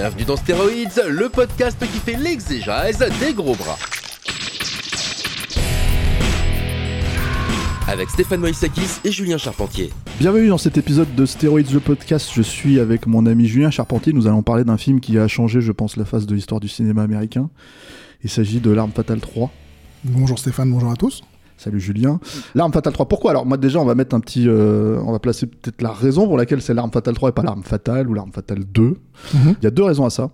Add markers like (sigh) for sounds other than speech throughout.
Bienvenue dans Stéroïdes, le podcast qui fait l'exégèse des gros bras. Avec Stéphane Moïsakis et Julien Charpentier. Bienvenue dans cet épisode de Stéroïdes le podcast. Je suis avec mon ami Julien Charpentier. Nous allons parler d'un film qui a changé, je pense, la face de l'histoire du cinéma américain. Il s'agit de L'Arme Fatale 3. Bonjour Stéphane, bonjour à tous. Salut Julien. L'arme fatale 3, pourquoi? Alors moi déjà on va mettre un petit... euh, on va placer peut-être la raison pour laquelle c'est l'arme fatale 3 et pas l'arme fatale ou l'arme fatale 2. Mhm. Il y a deux raisons à ça.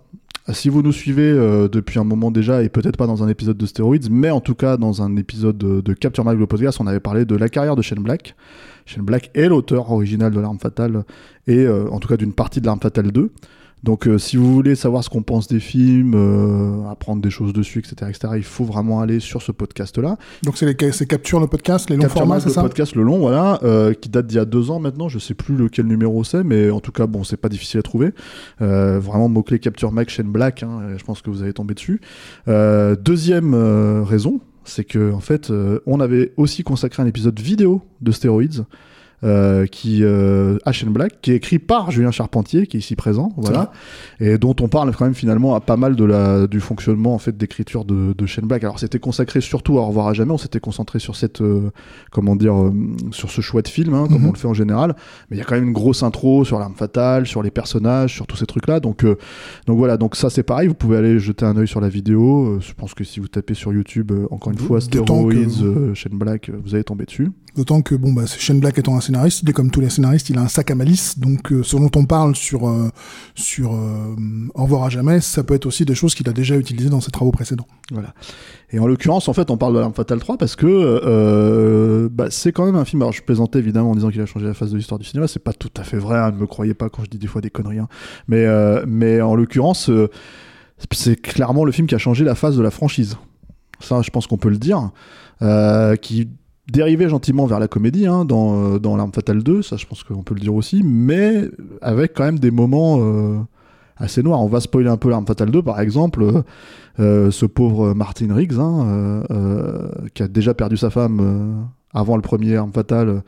Si vous nous suivez euh, depuis un moment déjà, et peut-être pas dans un épisode de Stéroïdes, mais en tout cas dans un épisode de, de Capture Mag le podcast, on avait parlé de la carrière de Shane Black. Shane Black est l'auteur original de l'arme fatale, et euh, en tout cas d'une partie de l'arme fatale 2. Donc euh, si vous voulez savoir ce qu'on pense des films, euh, apprendre des choses dessus, etc., etc., il faut vraiment aller sur ce podcast-là. Donc c'est capture le podcast, les longs Capture formats, c'est le ça podcast le long voilà euh, qui date d'il y a deux ans maintenant je sais plus lequel numéro c'est mais en tout cas bon c'est pas difficile à trouver euh, vraiment mot clé Capture Mag Shane Black hein, je pense que vous allez tomber dessus Euh, deuxième euh, raison c'est que en fait euh, on avait aussi consacré un épisode vidéo de Stéroïdes euh, qui euh, à Shane Black qui est écrit par Julien Charpentier qui est ici présent voilà et dont on parle quand même finalement à pas mal de la du fonctionnement en fait d'écriture de, de Shane Black. Alors c'était consacré surtout à Au revoir à jamais on s'était concentré sur cette euh, comment dire euh, sur ce choix de film hein, comme Mhm. on le fait en général mais il y a quand même une grosse intro sur l'arme fatale sur les personnages sur tous ces trucs là donc euh, donc voilà donc ça c'est pareil vous pouvez aller jeter un œil sur la vidéo Euh, je pense que si vous tapez sur YouTube encore une fois D'autant que- Shane Black vous allez tomber dessus. D'autant que bon bah Shane Black étant un scénariste, comme tous les scénaristes, il a un sac à malice. Donc euh, ce dont on parle sur euh, sur euh, Au revoir à jamais, ça peut être aussi des choses qu'il a déjà utilisées dans ses travaux précédents. Voilà. Et en l'occurrence, en fait, on parle de l'Arme Fatale 3 parce que euh, bah, c'est quand même un film. Alors, je plaisantais évidemment en disant qu'il a changé la face de l'histoire du cinéma. C'est pas tout à fait vrai. hein, ne me croyez pas quand je dis des fois des conneries. hein. Mais, mais en l'occurrence, c'est clairement le film qui a changé la face de la franchise. Ça, je pense qu'on peut le dire. Qui dérivait gentiment vers la comédie hein, dans, euh, dans L'Arme Fatale 2. Ça, je pense qu'on peut le dire aussi. Mais avec quand même des moments. euh, assez noirs. On va spoiler un peu l'Arme Fatale 2, par exemple. euh, ce pauvre Martin Riggs, hein, qui a déjà perdu sa femme avant le premier Arme Fatale,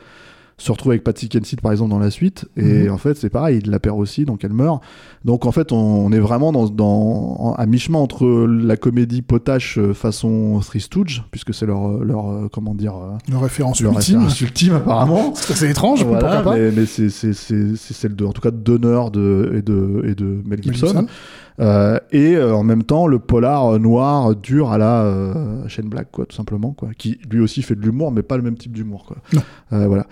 se retrouve avec Patsy Kensit par exemple dans la suite. Et Mhm. en fait, c'est pareil, il la perd aussi, donc elle meurt. Donc en fait, on, on est vraiment dans, dans, à mi-chemin entre la comédie potache euh, façon Three Stooges, puisque c'est leur, euh, leur euh, comment dire, euh, Le référence leur ultime. référence ultime apparemment. C'est étrange, Voilà, pourquoi pas mais, mais c'est c'est- c'est- c'est celle de, en tout cas, d'honneur de, et, de, et de Mel Gibson. Gibson. Euh, et euh, en même temps, le polar euh, noir, dur à la Shane Black, quoi, tout simplement, quoi, qui lui aussi fait de l'humour, mais pas le même type d'humour, quoi. Non. Voilà.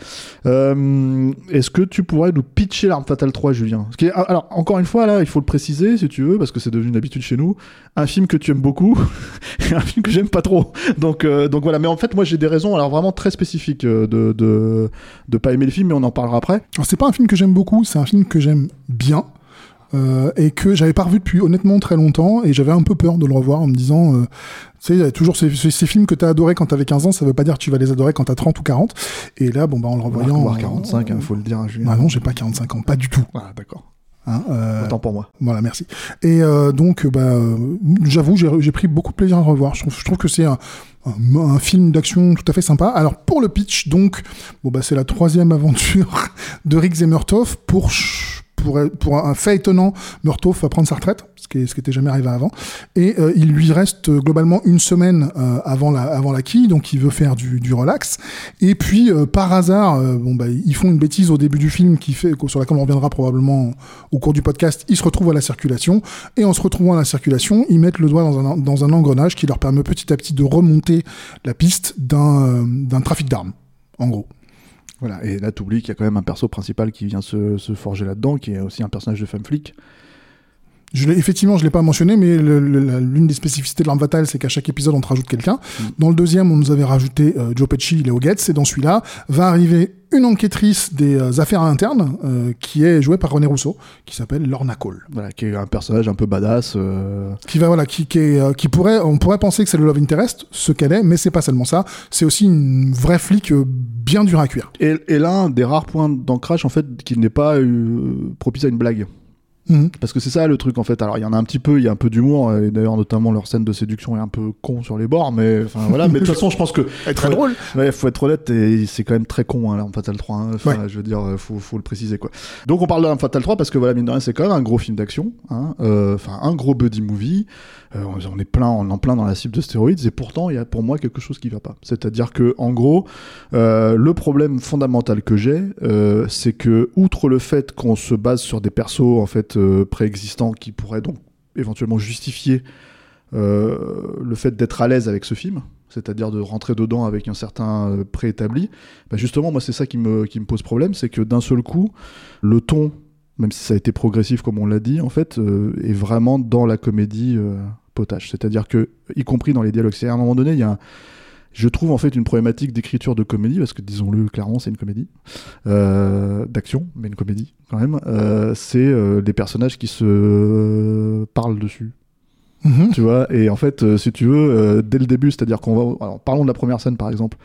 Est-ce que tu pourrais nous pitcher l'arme fatale 3, Julien? Ce qui est- Alors, encore une fois, là, il faut le préciser, si tu veux, parce que c'est devenu une habitude chez nous. Un film que tu aimes beaucoup, (laughs) et un film que j'aime pas trop. Donc, donc voilà. Mais en fait, moi, j'ai des raisons, alors vraiment très spécifiques de, de, de pas aimer le film, mais on en parlera après. Alors, c'est pas un film que j'aime beaucoup, c'est un film que j'aime bien. Euh, et que j'avais pas revu depuis honnêtement très longtemps et j'avais un peu peur de le revoir en me disant euh, tu sais toujours ces, ces- ces films que t'as adorés quand t'avais 15 ans ça veut pas dire que tu vas les adorer quand t'as 30 ou 40 et là bon bah en le revoyant euh, 45, il faut le dire, hein, Julien. ah non j'ai pas 45 ans pas du tout Ah, d'accord. hein, euh, Autant pour moi. voilà merci et euh, donc bah euh, j'avoue j'ai pris beaucoup de plaisir à le revoir je trouve, je trouve que c'est un un, un film d'action tout à fait sympa. Alors pour le pitch, donc, bon bah c'est la troisième aventure (laughs) de et Murtaugh pour pour, pour un fait étonnant, Murtaugh va prendre sa retraite, ce qui, est- ce qui était jamais arrivé avant, et euh, il lui reste euh, globalement une semaine euh, avant la avant la quille, donc il veut faire du, du relax. Et puis euh, par hasard, euh, bon bah ils font une bêtise au début du film qui fait sur laquelle on reviendra probablement au cours du podcast. Ils se retrouvent à la circulation, et en se retrouvant à la circulation, ils mettent le doigt dans un dans un engrenage qui leur permet petit à petit de remonter la piste d'un euh, d'un trafic d'armes, en gros. Voilà, et là, t'oublies qu'il y a quand même un perso principal qui vient se, se forger là-dedans, qui est aussi un personnage de femme flic. Je l'ai, effectivement, je l'ai pas mentionné, mais l'une des spécificités de l'arme fatale, c'est qu'à chaque épisode, on te rajoute quelqu'un. Dans le deuxième, on nous avait rajouté euh, Joe Pesci, Léo Getz, et dans celui-là, va arriver une enquêtrice des euh, affaires internes, euh, qui est jouée par René Rousseau, qui s'appelle Lorna Cole. Voilà, qui est un personnage un peu badass. euh, Qui va, voilà, qui, qui, est, qui pourrait, on pourrait penser que c'est le love interest, ce qu'elle est, mais c'est pas seulement ça. C'est aussi une vraie flic bien dure à cuire. Et, et l'un des rares points d'ancrage, en fait, qui n'est pas propice à une blague. Mhm. Parce que c'est ça le truc en fait. Alors il y en a un petit peu, il y a un peu d'humour, et d'ailleurs notamment leur scène de séduction est un peu con sur les bords, mais enfin voilà. Mais de toute façon, je pense que (laughs) Très drôle. Ouais, faut être honnête, et c'est quand même très con, hein, l'Arme Fatale 3. hein. Enfin, Ouais. je veux dire, euh, faut, faut le préciser, quoi. Donc, on parle de l'Arme Fatale 3 parce que, voilà, mine de rien, c'est quand même un gros film d'action, hein, euh, enfin, un gros buddy movie. Euh, on est plein, on est en plein dans la cible de stéroïdes, et pourtant, il y a pour moi quelque chose qui va pas. C'est-à-dire que, en gros, euh, le problème fondamental que j'ai, euh, c'est que, outre le fait qu'on se base sur des persos, en fait, euh, préexistants qui pourraient donc éventuellement justifier euh, le fait d'être à l'aise avec ce film, c'est-à-dire de rentrer dedans avec un certain euh, préétabli, bah justement, moi, c'est ça qui me, qui me pose problème, c'est que d'un seul coup, le ton, même si ça a été progressif, comme on l'a dit, en fait, est vraiment dans la comédie euh, potage. C'est-à-dire que, y compris dans les dialogues, c'est à un moment donné, il y a un- je trouve en fait une problématique d'écriture de comédie, parce que disons-le clairement, c'est une comédie, euh, d'action, mais une comédie quand même. Euh, c'est euh, les personnages qui se parlent dessus Mhm. tu vois et en fait euh, si tu veux euh, dès le début c'est à dire qu'on va alors parlons de la première scène par exemple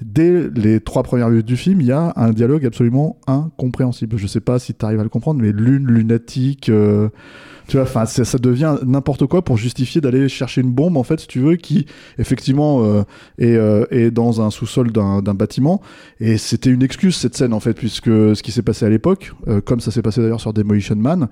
dès les trois premières minutes du film il y a un dialogue absolument incompréhensible je sais pas si tu arrives à le comprendre mais lune lunatique euh, tu vois enfin ça, ça devient n'importe quoi pour justifier d'aller chercher une bombe en fait si tu veux qui effectivement euh, est, euh, est dans un sous-sol d'un d'un bâtiment et c'était une excuse cette scène en fait puisque ce qui s'est passé à l'époque euh, comme ça s'est passé d'ailleurs sur Demolition Man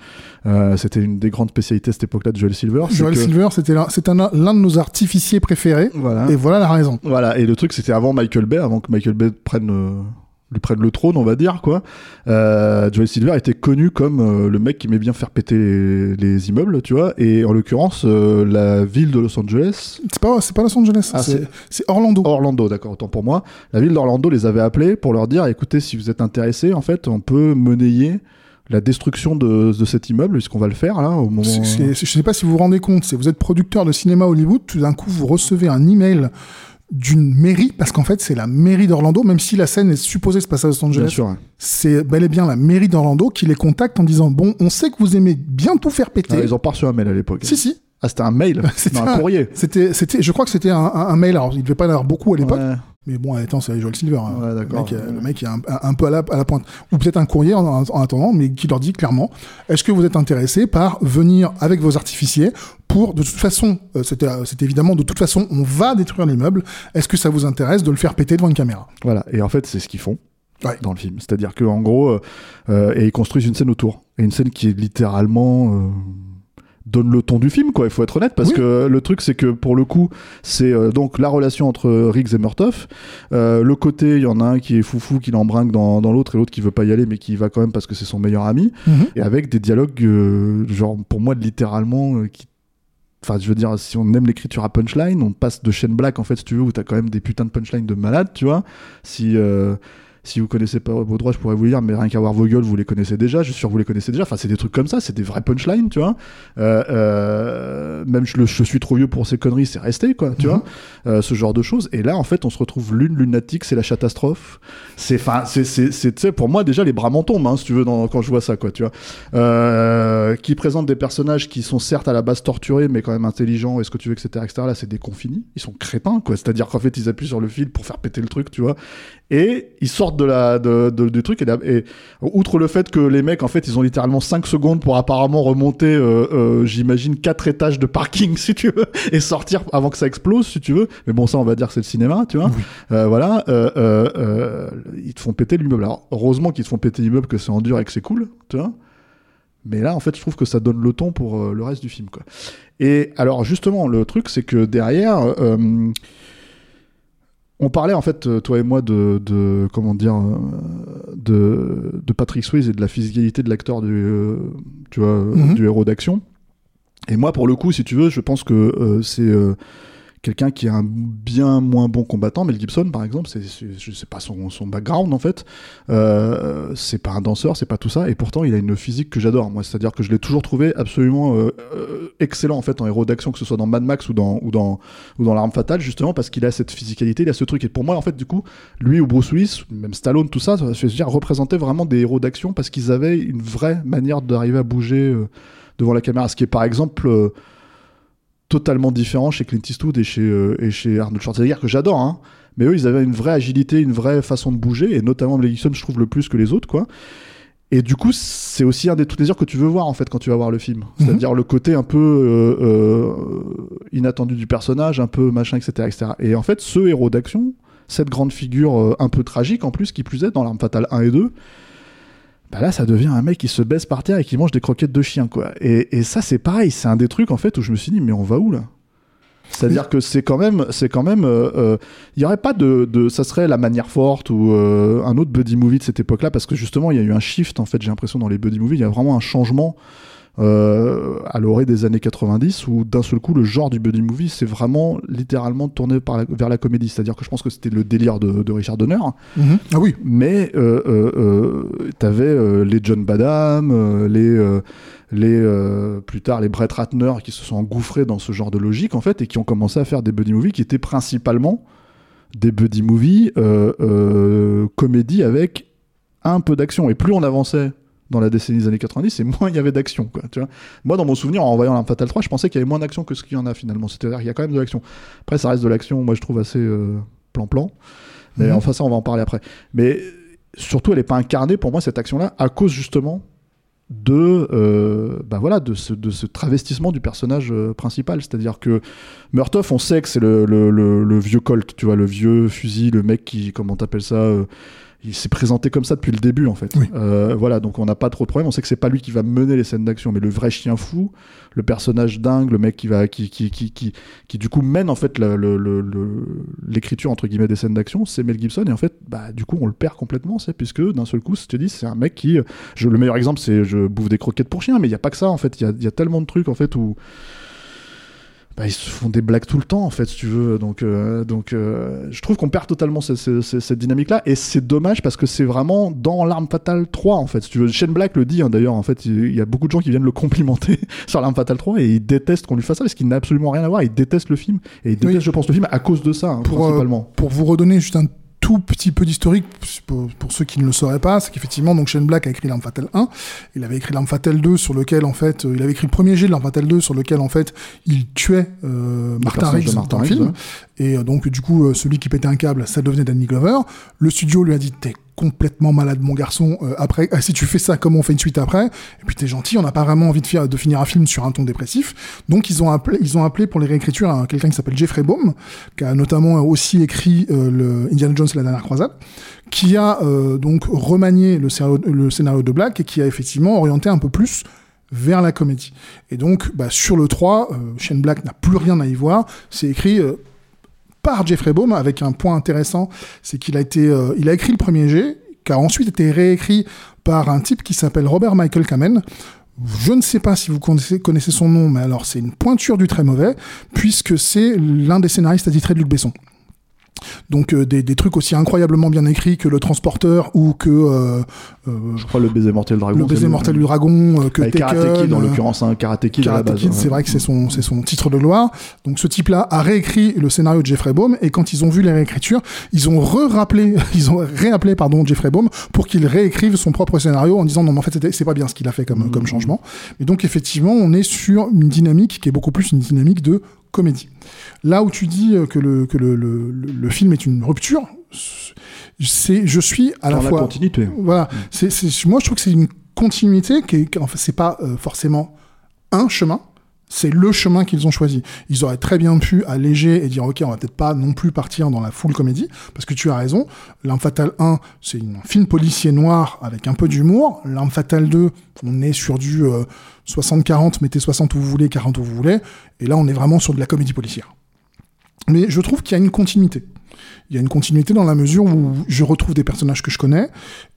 euh, c'était une des grandes spécialités à cette époque-là de Joel Silver Joel que- Silver, c'était l'un c'est un- l'un de nos artificiers préférés. voilà. Et voilà la raison. Voilà, et le truc c'était avant Michael Bay, avant que Michael Bay prenne, euh, lui prenne le trône, on va dire, quoi. Euh, Joel Silver était connu comme euh, le mec qui aimait bien faire péter les, les immeubles, tu vois, et en l'occurrence, euh, la ville de Los Angeles, C'est pas, c'est pas Los Angeles, Ah, c'est c'est- c'est Orlando. Orlando, d'accord, autant pour moi, la ville d'Orlando les avait appelés pour leur dire, écoutez, si vous êtes intéressés, en fait, on peut monnayer la destruction de, de cet immeuble, puisqu'on va le faire, là, au moment... C'est- c'est- je sais pas si vous vous rendez compte, si vous êtes producteur de cinéma Hollywood, tout d'un coup vous recevez un email d'une mairie, parce qu'en fait c'est la mairie d'Orlando, même si la scène est supposée se passer à Los Angeles, hein. c'est bel et bien la mairie d'Orlando qui les contacte en disant bon, on sait que vous aimez bien tout faire péter. Ah, ils ont pas reçu un mail à l'époque. Si si, Ah, c'était un mail, (laughs) C'était un un- courrier. c'était, c'était, je crois que c'était un, un- un mail. Alors il devait pas en avoir beaucoup à l'époque, Ouais. Mais bon, attends, c'est Joel Silver. hein. Ouais, le, d'accord. mec, euh, le mec est un, peu à la, à la pointe, ou peut-être un courrier en, en attendant, mais qui leur dit clairement est-ce que vous êtes intéressé par venir avec vos artificiers pour de toute façon, euh, c'était, euh, évidemment de toute façon, on va détruire l'immeuble. Est-ce que ça vous intéresse de le faire péter devant une caméra? Voilà, et en fait, c'est ce qu'ils font Ouais. dans le film. C'est-à-dire qu'en gros, euh, et ils construisent une scène autour. Et une scène qui est littéralement. euh, donne le ton du film, quoi, il faut être honnête, parce Oui. que le truc, c'est que pour le coup, c'est euh, donc la relation entre Riggs et Murtoff. Euh, le côté, il y en a un qui est foufou, qui l'embringue dans, dans l'autre, et l'autre qui veut pas y aller, mais qui y va quand même parce que c'est son meilleur ami. Et avec des dialogues, euh, genre, pour moi, littéralement, euh, qui Enfin, je veux dire, si on aime l'écriture à punchline, on passe de chaîne black, en fait, si tu veux, où t'as quand même des putains de punchlines de malade, tu vois. Si, euh, si vous connaissez pas vos droits, je pourrais vous le dire, mais rien qu'à voir vos gueules, vous les connaissez déjà, je suis sûr que vous les connaissez déjà. Enfin, c'est des trucs comme ça, c'est des vrais punchlines, tu vois. Euh, euh, même je, le- je suis trop vieux pour ces conneries, c'est resté, quoi, tu Mhm. vois. Euh, ce genre de choses. Et là, en fait, on se retrouve l'une lunatique, c'est la catastrophe. C'est, enfin, c'est, c'est, pour moi, déjà, les bras m'en tombent, hein, si tu veux, dans- quand je vois ça, quoi, tu vois. Euh, qui présente des personnages qui sont certes à la base torturés, mais quand même intelligents, est-ce que tu veux, etc., etc. Là, c'est des confinis. Ils sont crétins, quoi. C'est-à-dire qu'en fait, ils appuient sur le fil pour faire péter le truc, tu vois. Et ils sortent de la, de, de- du truc. Et, outre le fait que les mecs, en fait, ils ont littéralement 5 secondes pour apparemment remonter, euh, euh, j'imagine, 4 étages de parking, (laughs) si tu veux, et sortir avant que ça explose, si tu veux. Mais bon, ça, on va dire que c'est le cinéma, tu vois. Euh, voilà. Ils te font péter l'immeuble. Alors, heureusement qu'ils te font péter l'immeuble, que c'est en dur et que c'est cool, tu vois. Mais là, en fait, je trouve que ça donne le ton pour le reste du film, quoi. Et alors, justement, le truc, c'est que derrière, on parlait en fait, euh, toi et moi, de, de comment dire, euh, de, de Patrick Swayze et de la physicalité de l'acteur du, euh, tu vois, Mhm. du héros d'action. Et moi, pour le coup, si tu veux, je pense que euh, c'est quelqu'un qui est un bien moins bon combattant. Mel Gibson, par exemple, c'est, je sais pas son, son background en fait. Euh, c'est pas un danseur, c'est pas tout ça. Et pourtant, il a une physique que j'adore. Moi, c'est-à-dire que je l'ai toujours trouvé absolument euh, euh, excellent en fait en héros d'action, que ce soit dans Mad Max ou dans ou dans ou dans l'arme fatale, justement parce qu'il a cette physicalité, il a ce truc. Et pour moi, en fait, du coup, lui ou Bruce Willis, même Stallone, tout ça, ça veut dire représenter vraiment des héros d'action parce qu'ils avaient une vraie manière d'arriver à bouger euh, devant la caméra. Ce qui est par exemple euh, totalement différent chez Clint Eastwood et chez, euh, et chez Arnold Schwarzenegger, que j'adore, hein. Mais eux, ils avaient une vraie agilité, une vraie façon de bouger, et notamment Mel Gibson, je trouve le plus que les autres, quoi. Et du coup, c'est aussi un des trucs plaisirs que tu veux voir en fait quand tu vas voir le film. C'est-à-dire le côté un peu euh, euh, inattendu du personnage, un peu machin, etc., etc. Et en fait, ce héros d'action, cette grande figure euh, un peu tragique en plus, qui plus est dans l'arme fatale 1 et 2, bah là, ça devient un mec qui se baisse par terre et qui mange des croquettes de chien, quoi. Et, et ça, c'est pareil, c'est un des trucs en fait où je me suis dit, mais on va où là? C'est-à-dire que c'est quand même, c'est quand même, euh, euh, il y aurait pas de, de, ça serait la manière forte ou euh, un autre buddy movie de cette époque-là, parce que justement, il y a eu un shift en fait. J'ai l'impression dans les buddy movies, il y a vraiment un changement euh, à l'orée des années 90 où d'un seul coup le genre du buddy movie c'est vraiment littéralement tourné par la- vers la comédie. C'est-à-dire que je pense que c'était le délire de, de Richard Donner, Mhm. Ah oui. mais euh, euh, euh, t'avais euh, les John Badham, les les euh, plus tard les Brett Ratner qui se sont engouffrés dans ce genre de logique en fait et qui ont commencé à faire des buddy movies qui étaient principalement des buddy movies euh, euh, comédie avec un peu d'action et plus on avançait dans la décennie des années 90 et moins il y avait d'action quoi tu vois. Moi dans mon souvenir en voyant l'Arme Fatale 3 je pensais qu'il y avait moins d'action que ce qu'il y en a finalement. C'est-à-dire qu'il y a quand même de l'action. Après ça reste de l'action moi je trouve assez euh, plan-plan. Mais Mhm. enfin ça on va en parler après. Mais surtout elle n'est pas incarnée pour moi cette action là à cause justement de euh, bah voilà de ce, de ce travestissement du personnage euh, principal. C'est à dire que Murtoff on sait que c'est le, le, le- le vieux Colt tu vois le vieux fusil le mec qui comment t'appelles ça euh, il s'est présenté comme ça depuis le début en fait. Oui. Euh, voilà donc on n'a pas trop de problème on sait que c'est pas lui qui va mener les scènes d'action mais le vrai chien fou le personnage dingue le mec qui va qui qui qui qui, qui du coup mène en fait l'écriture entre guillemets des scènes d'action c'est Mel Gibson. Et en fait bah du coup on le perd complètement c'est puisque d'un seul coup je te dis c'est un mec qui je, le meilleur exemple c'est je bouffe des croquettes pour chien mais il y a pas que ça en fait. Il y a, il y a tellement de trucs en fait où bah, ils se font des blagues tout le temps en fait si tu veux. Donc euh, donc euh, je trouve qu'on perd totalement ce- ce- ce- cette dynamique là et c'est dommage parce que c'est vraiment dans l'arme fatale 3 en fait si tu veux. Shane Black le dit hein, d'ailleurs en fait il y a beaucoup de gens qui viennent le complimenter (laughs) sur l'arme fatale 3 et il déteste qu'on lui fasse ça parce qu'il n'a absolument rien à voir. Il déteste le film et il déteste Oui. je pense le film à cause de ça hein, Pour, euh, principalement. Pour vous redonner juste un tout petit peu d'historique pour, pour ceux qui ne le sauraient pas, c'est qu'effectivement donc Shane Black a écrit l'arme fatale 1, il avait écrit l'arme fatale 2 sur lequel en fait euh, il avait écrit le premier jet de l'arme fatale 2 sur lequel en fait il tuait euh, Martin Riggs dans le film ouais. et euh, donc du coup euh, celui qui pétait un câble ça devenait Danny Glover. Le studio lui a dit t'es complètement malade mon garçon euh, après ah, si tu fais ça comment on fait une suite après? Et puis t'es gentil on n'a pas vraiment envie de, de finir un film sur un ton dépressif donc ils ont appelé ils ont appelé pour les réécritures un- quelqu'un qui s'appelle Jeffrey Baum qui a notamment aussi écrit euh, le Indiana Jones la dernière croisade qui a euh, donc remanié le scénario, le scénario de Black et qui a effectivement orienté un peu plus vers la comédie. Et donc, bah, sur le 3, euh, Shane Black n'a plus rien à y voir. C'est écrit euh, par Jeffrey Baum avec un point intéressant, c'est qu'il a été, euh, il a écrit le premier G, qui a ensuite été réécrit par un type qui s'appelle Robert Michael Kamen. Je ne sais pas si vous connaissez, son nom, mais alors c'est une pointure du très mauvais, puisque c'est l'un des scénaristes attitrés de Luc Besson. Donc euh, des, des trucs aussi incroyablement bien écrits que Le Transporteur ou que euh, euh, je crois le baiser mortel du dragon Le baiser mortel du dragon, euh, que Avec Karate Kid en l'occurrence un Karate Kid Karate Kid, ouais. c'est vrai que c'est son, c'est son titre de gloire. Donc ce type-là a réécrit le scénario de Jeffrey Baum et quand ils ont vu les réécritures, ils ont re-rappelé, (laughs) ils ont réappelé pardon Jeffrey Baum pour qu'il réécrive son propre scénario en disant non mais en fait c'est pas bien ce qu'il a fait comme, comme changement. Et donc effectivement on est sur une dynamique qui est beaucoup plus une dynamique de comédie. Là où tu dis euh, que le, que le, le, le- film est une rupture, c'est je suis à la dans la fois continuité. Voilà, c'est, c'est, moi je trouve que c'est une continuité qui est, en fait, c'est pas euh, forcément un chemin, c'est le chemin qu'ils ont choisi. Ils auraient très bien pu alléger et dire ok, on va peut-être pas non plus partir dans la full comédie, parce que tu as raison. L'arme fatale 1, c'est un film policier noir avec un peu d'humour. L'arme fatale 2, on est sur du euh, 60-40, mettez 60 où vous voulez, 40 où vous voulez, et là on est vraiment sur de la comédie policière. Mais je trouve qu'il y a une continuité. Il y a une continuité dans la mesure où je retrouve des personnages que je connais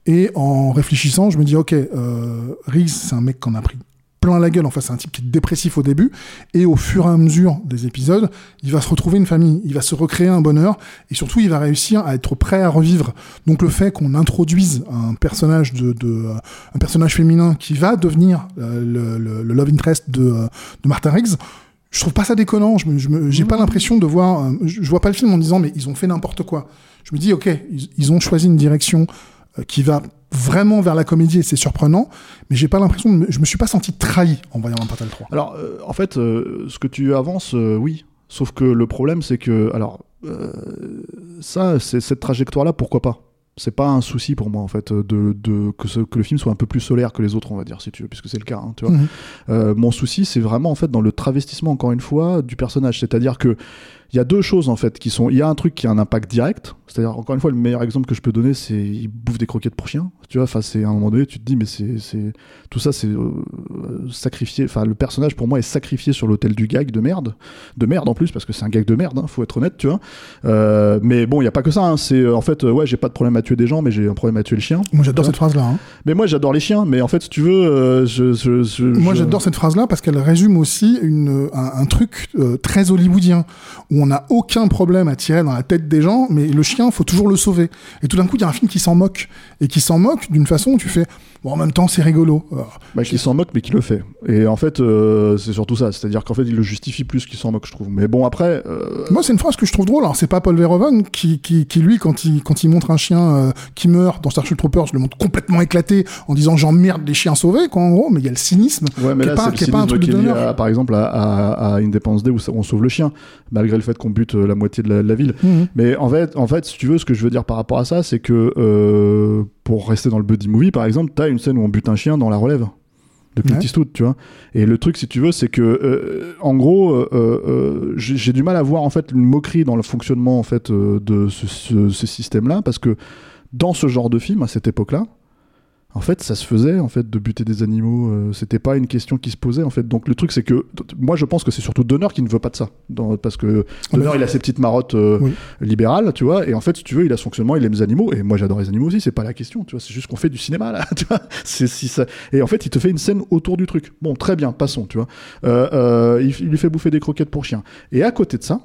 et en réfléchissant, je me dis ok, euh, Riggs, c'est un mec qu'on a pris plein la gueule. Enfin, c'est un type qui est dépressif au début, et au fur et à mesure des épisodes, il va se retrouver une famille, il va se recréer un bonheur, et surtout, il va réussir à être prêt à revivre. Donc, le fait qu'on introduise un personnage de, de euh, un personnage féminin qui va devenir euh, le, le, le love interest de, euh, de Martha Riggs, je trouve pas ça déconnant. Je me, je me- j'ai pas l'impression de voir. je, je vois pas le film en disant mais ils ont fait n'importe quoi. Je me dis ok, ils, ils ont choisi une direction qui va vraiment vers la comédie et c'est surprenant. Mais j'ai pas l'impression. Je me suis pas senti trahi en voyant L'Impact 3. Alors, euh, en fait, euh, ce que tu avances, euh, oui. Sauf que le problème, c'est que, alors, ça, c'est cette trajectoire-là, pourquoi pas? C'est pas un souci pour moi, en fait, de, de que, ce- que le film soit un peu plus solaire que les autres, on va dire, si tu veux, puisque c'est le cas. hein, tu vois. Mhm. Euh, mon souci, c'est vraiment, en fait, dans le travestissement, encore une fois, du personnage. C'est-à-dire que il y a deux choses en fait qui sont. Il y a un truc qui a un impact direct, c'est-à-dire encore une fois le meilleur exemple que je peux donner, c'est il bouffe des croquettes pour chien. Tu vois, enfin c'est à un moment donné tu te dis mais c'est tout ça c'est euh, sacrifié. Enfin le personnage pour moi est sacrifié sur l'autel du gag de merde, de merde en plus parce que c'est un gag de merde, hein, faut être honnête, tu vois. Euh, mais bon il y a pas que ça. hein, c'est euh, en fait euh, ouais j'ai pas de problème à tuer des gens mais j'ai un problème à tuer le chien. Moi j'adore cette phrase là. Hein. Mais moi j'adore les chiens, mais en fait si tu veux, euh, je, je, je- Moi j'adore cette phrase là parce qu'elle résume aussi une, un, un truc très hollywoodien où on n'a aucun problème à tirer dans la tête des gens, mais le chien faut toujours le sauver. Et tout d'un coup il y a un film qui s'en moque et qui s'en moque d'une façon où tu fais bon en même temps c'est rigolo. Alors, Bah, qui s'en moque, mais qui le fait. Et en fait, euh, c'est surtout ça. C'est-à-dire qu'en fait, il le justifie plus qu'il s'en moque, je trouve. Mais bon, après, euh, Moi, c'est une phrase que je trouve drôle. Alors, c'est pas Paul Verhoeven qui, qui, qui lui, quand il, quand il montre un chien euh, qui meurt dans Starship Troopers, le montre complètement éclaté en disant j'emmerde les chiens sauvés, quoi, en gros. Mais il y a le cynisme. ouais, mais qui est là, pas- qui est pas un cynisme truc de à, par exemple, à, à, à Independence Day où on sauve le chien, malgré le fait qu'on bute euh, la moitié de la, de la ville. Mhm. Mais en fait, en fait, si tu veux, ce que je veux dire par rapport à ça, c'est que euh, pour rester dans le buddy movie, par exemple, t'as une scène où on bute un chien dans la relève de Clint Ouais. Eastwood, tu vois. Et le truc, si tu veux, c'est que, euh, en gros, euh, euh, j'ai du mal à voir en fait une moquerie dans le fonctionnement en fait de ce, ce- ce système-là, parce que dans ce genre de film, à cette époque-là, en fait, ça se faisait en fait de buter des animaux. euh, C'était pas une question qui se posait en fait. Donc le truc, c'est que moi, je pense que c'est surtout Donner qui ne veut pas de ça, dans- parce que Donner, bah, il a ses petites marottes euh, Oui. libérales, tu vois. Et en fait, si tu veux, il a son fonctionnement, il aime les animaux. Et moi, j'adore les animaux aussi. C'est pas la question, tu vois. C'est juste qu'on fait du cinéma là, (laughs) tu vois. C'est si ça. Et en fait, il te fait une scène autour du truc. Bon, très bien, passons, tu vois. Euh, euh, il, il lui fait bouffer des croquettes pour chien. Et à côté de ça,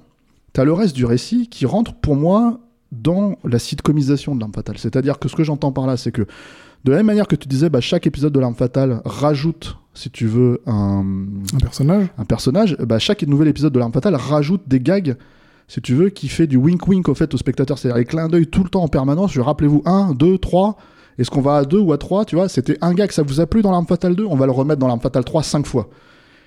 t'as le reste du récit qui rentre pour moi dans la sitcomisation de l'arme fatale. C'est-à-dire que ce que j'entends par là, c'est que de la même manière que tu disais, bah, chaque épisode de l'arme fatale rajoute, si tu veux, un, Un personnage. un personnage, bah, chaque nouvel épisode de l'arme fatale rajoute des gags, si tu veux, qui fait du wink-wink au fait au spectateur. C'est-à-dire les clins d'œil tout le temps en permanence. Je rappelez-vous, 1, 2, 3. Est-ce qu'on va à 2 ou à 3 Tu vois, c'était un gag, ça vous a plu dans l'arme fatale 2 On va le remettre dans l'arme fatale 3 5 fois.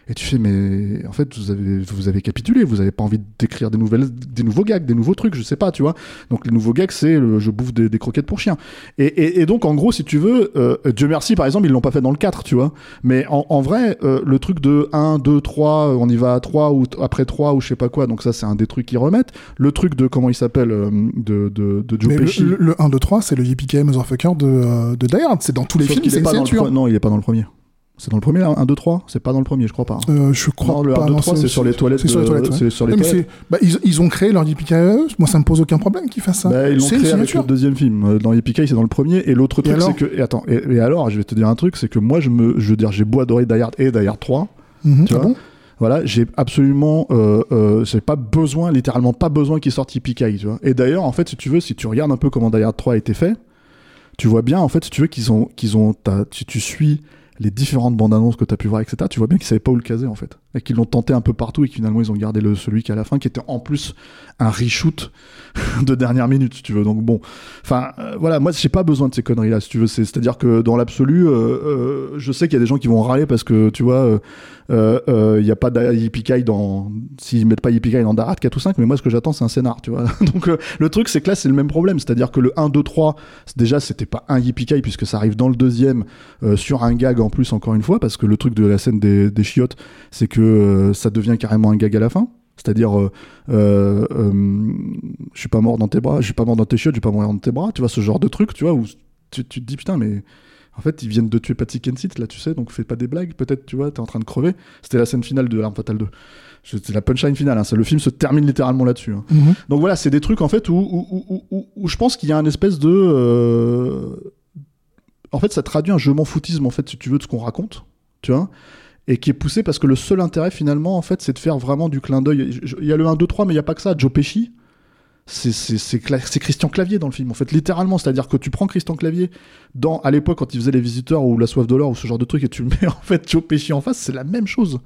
Et tu fais, mais en fait, vous avez, vous avez capitulé, vous avez pas envie d'écrire des, nouvelles, des nouveaux gags, des nouveaux trucs, je sais pas, tu vois. Donc les nouveaux gags, c'est le je bouffe des, des croquettes pour chiens. Et, et, et donc, en gros, si tu veux, euh, Dieu merci, par exemple, ils l'ont pas fait dans le 4, tu vois. Mais en, en vrai, euh, le truc de 1, 2, 3, on y va à 3 ou après 3 ou je sais pas quoi, donc ça, c'est un des trucs qu'ils remettent. Le truc de, comment il s'appelle, euh, de, de, de Joe Mais Pesci. le, le, le 1, 2, 3, c'est le Yippee Motherfucker de, euh, de Die Hard. C'est dans tous les Sauf films, c'est pas dans le Non, il est pas dans le premier. C'est dans le premier, 1, 2, 3 C'est pas dans le premier, je crois pas. Euh, je crois Non, le pas. 1, 2, non, 3, c'est sur les toilettes. C'est sur les de- toilettes. ouais. Sur les bah, ils, ils ont créé leur Yippee Moi, ça me pose aucun problème qu'ils fassent ça. Bah, ils l'ont créé avec le deuxième film. Euh, Dans Yippee c'est dans le premier. Et l'autre truc, c'est que. Et attends, et, et alors, je vais te dire un truc, c'est que moi, je me, je veux dire, j'ai beau adorer Die Hard et Die Hard 3. Mhm. Tu Ah vois bon? Voilà, j'ai absolument, euh, euh, j'ai pas besoin, littéralement pas besoin qu'il sorte Yippee tu vois. Et d'ailleurs, en fait, si tu veux, si tu regardes un peu comment Die Hard 3 a été fait, tu vois bien, en fait, si tu veux, qu'ils ont, qu'ils ont, tu, tu suis les différentes bandes annonces que tu as pu voir, etc., tu vois bien qu'ils savaient pas où le caser, en fait. Et qu'ils l'ont tenté un peu partout et que finalement, ils ont gardé celui qui à la fin, qui était en plus un reshoot (laughs) de dernière minute, si tu veux. Donc bon, enfin, euh, voilà, moi, j'ai pas besoin de ces conneries-là, si tu veux. C'est- C'est-à-dire que dans l'absolu, euh, euh, je sais qu'il y a des gens qui vont râler parce que, tu vois, il y a pas d'Yippee dans. S'ils mettent pas Yippee dans Darat 4 ou 5, mais moi, ce que j'attends, c'est un scénar, tu vois. (laughs) Donc le truc, c'est que là, c'est le même problème. C'est-à-dire que le 1, 2, 3, c'est- déjà, c'était pas un Yippee puisque ça arrive dans le deuxième, sur un gag en plus, encore une fois, parce que le truc de la scène des chiottes, c'est que euh, ça devient carrément un gag à la fin. C'est-à-dire, euh, euh, euh, je suis pas mort dans tes bras, je suis pas mort dans tes chiottes, je vais pas mourir dans tes bras, tu vois, ce genre de truc, tu vois, où tu, tu te dis, putain, mais en fait, ils viennent de tuer Patsy Kensit, là, tu sais, donc fais pas des blagues, peut-être, tu vois, t'es en train de crever. C'était la scène finale de L'Arme Fatale 2. Je- C'est la punchline finale, hein, ça, le film se termine littéralement là-dessus. hein. Mhm. Donc voilà, c'est des trucs en fait où, où, où, où- où je pense qu'il y a un espèce de. euh, En fait, ça traduit un je m'en foutisme en fait, si tu veux, de ce qu'on raconte, tu vois. Et qui est poussé parce que le seul intérêt finalement en fait c'est de faire vraiment du clin d'œil. Il y a le 1, 2, 3 mais il n'y a pas que ça. Joe Pesci, c'est Christian Clavier dans le film en fait littéralement c'est à dire que tu prends Christian Clavier dans à l'époque quand il faisait les visiteurs ou la soif de l'or ou ce genre de truc et tu mets (laughs) en fait Joe Pesci en face c'est la même chose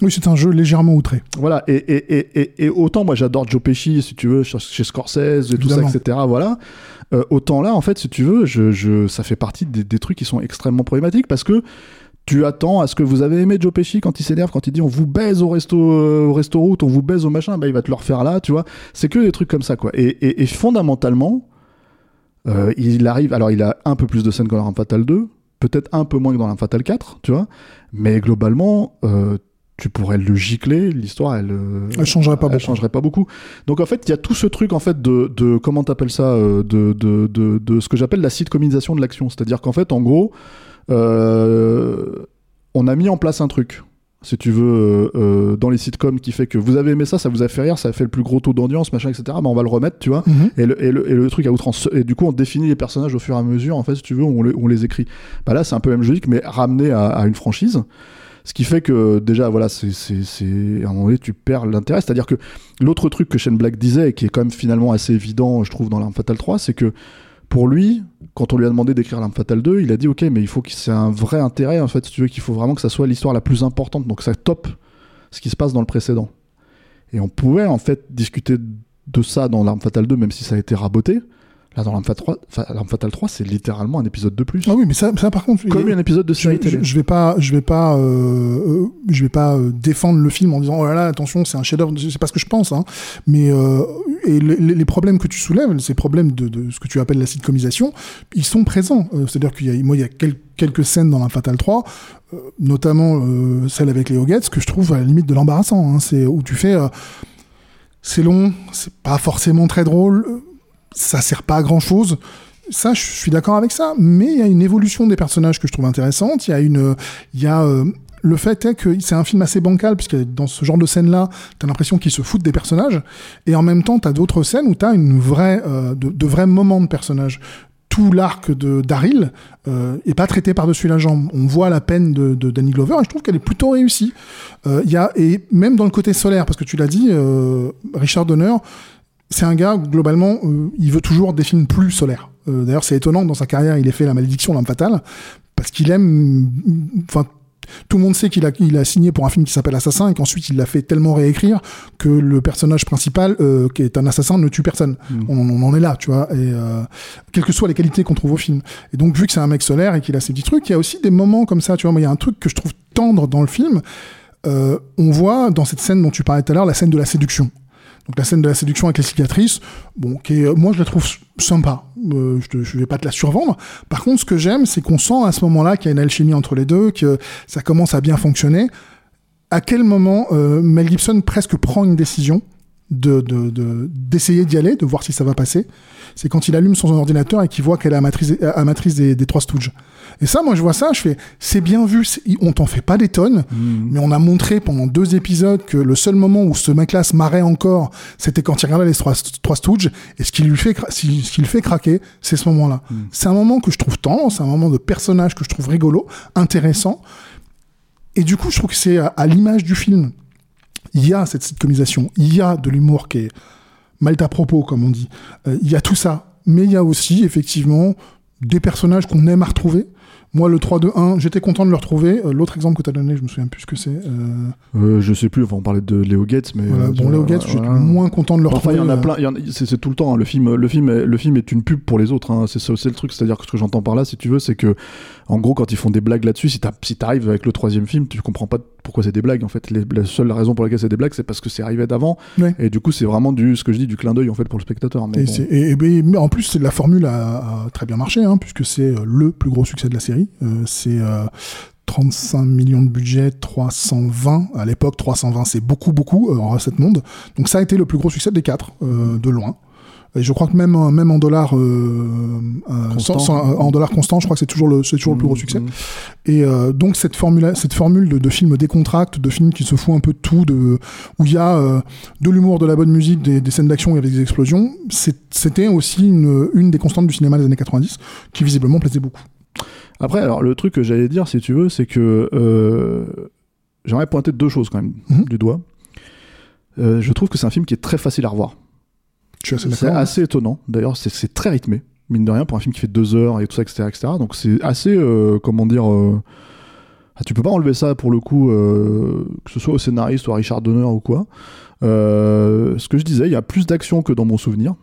Oui, c'est un jeu légèrement outré. voilà et, et, et, et, et autant moi j'adore Joe Pesci si tu veux chez Scorsese et tout ça etc voilà Euh, autant là en fait si tu veux je, je, ça fait partie des, des trucs qui sont extrêmement problématiques parce que tu attends à ce que vous avez aimé Joe Pesci quand il s'énerve, quand il dit on vous baise au resto, euh, au resto route, on vous baise au machin, bah il va te le refaire là, tu vois. C'est que des trucs comme ça, quoi. Et, et, et fondamentalement, euh, il arrive. Alors, il a un peu plus de scènes que dans L'arme fatale 2, peut-être un peu moins que dans L'arme fatale 4, tu vois. Mais globalement, euh, tu pourrais le gicler, l'histoire, elle. Elle changerait pas elle beaucoup. changerait pas beaucoup. Donc en fait, il y a tout ce truc en fait de, de comment t'appelles ça, de, de, de, de ce que j'appelle la sitcomisation de l'action. C'est-à-dire qu'en fait, en gros, on a mis en place un truc. Si tu veux, euh, euh, dans les sitcoms, qui fait que vous avez aimé ça, ça vous a fait rire, ça a fait le plus gros taux d'audience, machin, etc. Bah, on va le remettre, tu vois. Mhm. Et le, et, le, et le truc à outrance. Et du coup, on définit les personnages au fur et à mesure, en fait, si tu veux, on les, on les écrit. Bah là, c'est un peu même logique, mais ramené à, à une franchise. Ce qui fait que, déjà, voilà, c'est- à un moment donné, tu perds l'intérêt. C'est-à-dire que l'autre truc que Shane Black disait, et qui est quand même finalement assez évident, je trouve, dans l'Arme Fatale 3, c'est que pour lui, quand on lui a demandé d'écrire l'Arme Fatale 2, il a dit, OK, mais il faut que c'est un vrai intérêt, en fait, si tu veux, qu'il faut vraiment que ça soit l'histoire la plus importante. Donc, ça top ce qui se passe dans le précédent. Et on pouvait, en fait, discuter de ça dans l'Arme Fatale 2, même si ça a été raboté. Là, dans l'Arme Fatale 3, fa- l'Arme Fatale 3, c'est littéralement un épisode de plus. Ah oui, mais ça, ça par contre, Comme un épisode de je, série télé. je, je vais pas, je vais pas, euh, euh, je vais pas euh, défendre le film en disant oh là là, attention, c'est un chef-d'œuvre. C'est pas ce que je pense, hein. Mais euh, et les, les problèmes que tu soulèves, ces problèmes de, de ce que tu appelles la sitcomisation, ils sont présents. Euh, C'est-à-dire qu'il y a, moi, il y a quel- quelques scènes dans la Fatal 3, euh, notamment euh, celle avec les Hoggets, que je trouve à la limite de l'embarrassant. Hein. C'est où tu fais, euh, c'est long, c'est pas forcément très drôle, ça sert pas à grand chose. Ça, je suis d'accord avec ça, mais il y a une évolution des personnages que je trouve intéressante. Il y a une, il y a euh, le fait est que c'est un film assez bancal puisque dans ce genre de scène-là, t'as l'impression qu'ils se foutent des personnages, et en même temps, t'as d'autres scènes où t'as une vraie, euh, de, vrais moments de personnages. Tout l'arc de Daryl euh, est pas traité par-dessus la jambe. On voit la peine de, de Danny Glover et je trouve qu'elle est plutôt réussie. Euh, Il y a et même dans le côté solaire, parce que tu l'as dit, euh, Richard Donner, c'est un gars, globalement, euh, il veut toujours des films plus solaires. Euh, D'ailleurs, c'est étonnant dans sa carrière, il ait fait La Malédiction, l'âme fatale, parce qu'il aime. Enfin, tout le monde sait qu'il a, il a signé pour un film qui s'appelle Assassin et qu'ensuite il l'a fait tellement réécrire que le personnage principal, euh, qui est un assassin, ne tue personne. On, on en est là, tu vois. Et euh, quelles que soient les qualités qu'on trouve au film. Et donc, vu que c'est un mec solaire et qu'il a ces petits trucs, il y a aussi des moments comme ça, tu vois. Il y a un truc que je trouve tendre dans le film. Euh, on voit dans cette scène dont tu parlais tout à l'heure la scène de la séduction. Donc la scène de la séduction avec les cicatrices, bon, est, moi je la trouve sympa. Euh, je, je vais pas te la survendre. Par contre, ce que j'aime, c'est qu'on sent à ce moment-là qu'il y a une alchimie entre les deux, que ça commence à bien fonctionner. À quel moment euh, Mel Gibson presque prend une décision de de- de- d'essayer d'y aller, de voir si ça va passer. C'est quand il allume son ordinateur et qu'il voit qu'elle est amatrice, amatrice des, des trois Stooges. Et ça, moi, je vois ça, je fais, c'est bien vu, on t'en fait pas des tonnes, mais on a montré pendant deux épisodes que le seul moment où ce mec-là se marrait encore, c'était quand il regardait les trois, trois Stooges, et ce qui lui fait, ce qui le fait craquer, c'est ce moment-là. C'est un moment que je trouve tendre, c'est un moment de personnage que je trouve rigolo, intéressant, et du coup, je trouve que c'est à, à l'image du film. Il y a cette sitcomisation, il y a de l'humour qui est mal à propos, comme on dit. Euh, il y a tout ça. Mais il y a aussi, effectivement, des personnages qu'on aime à retrouver. Moi, le 3-2-1, j'étais content de le retrouver. Euh, L'autre exemple que tu as donné, je me souviens plus ce que c'est. Euh, Euh, je sais plus, enfin, on parlait de Léo Gates, mais. voilà. euh, Bon, Léo Gates, j'étais voilà. moins content de le Enfin, retrouver. il y en a plein, en c'est tout le temps. hein. Le film, le film, est, le film est une pub pour les autres. hein. C'est le truc. C'est-à-dire que ce que j'entends par là, si tu veux, c'est que, en gros, quand ils font des blagues là-dessus, si t'arrives avec le troisième film, tu comprends pas pourquoi c'est des blagues. En fait, Les- la seule raison pour laquelle c'est des blagues, c'est parce que c'est arrivé d'avant. Ouais. Et du coup, c'est vraiment du, ce que je dis, du clin d'œil en fait pour le spectateur. Mais Et, bon. c'est- et- et- mais- mais en plus, c'est- la formule a, a très bien marché, hein, puisque c'est euh, le plus gros succès de la série. Euh, c'est euh, 35 millions de budget, 320. À l'époque, 320, c'est beaucoup, beaucoup euh, en recette monde. Donc ça a été le plus gros succès des quatre, euh, de loin. Et je crois que même, euh, même en dollars, euh, euh, Constant. sans- sans- en dollars constants, je crois que c'est toujours le, c'est toujours le plus gros Mmh, succès. mmh. Et donc cette formule, cette formule de, de film décontracte, de film qui se fout un peu de tout, de, où il y a de l'humour, de la bonne musique, des, des scènes d'action et avec des explosions, c'était aussi une, une des constantes du cinéma des années 90 qui visiblement plaisait beaucoup. Après, alors le truc que j'allais dire, si tu veux, c'est que euh, j'aimerais pointer deux choses quand même Mhm. du doigt. Euh, je trouve que c'est un film qui est très facile à revoir. Je suis assez C'est assez étonnant. D'ailleurs, c'est- très rythmé, mine de rien, pour un film qui fait deux heures et tout ça, etc. etc. Donc c'est assez, euh, comment dire, euh, ah, tu peux pas enlever ça pour le coup, euh, que ce soit au scénariste ou à Richard Donner ou quoi. Ce que je disais, il y a plus d'action que dans mon souvenir.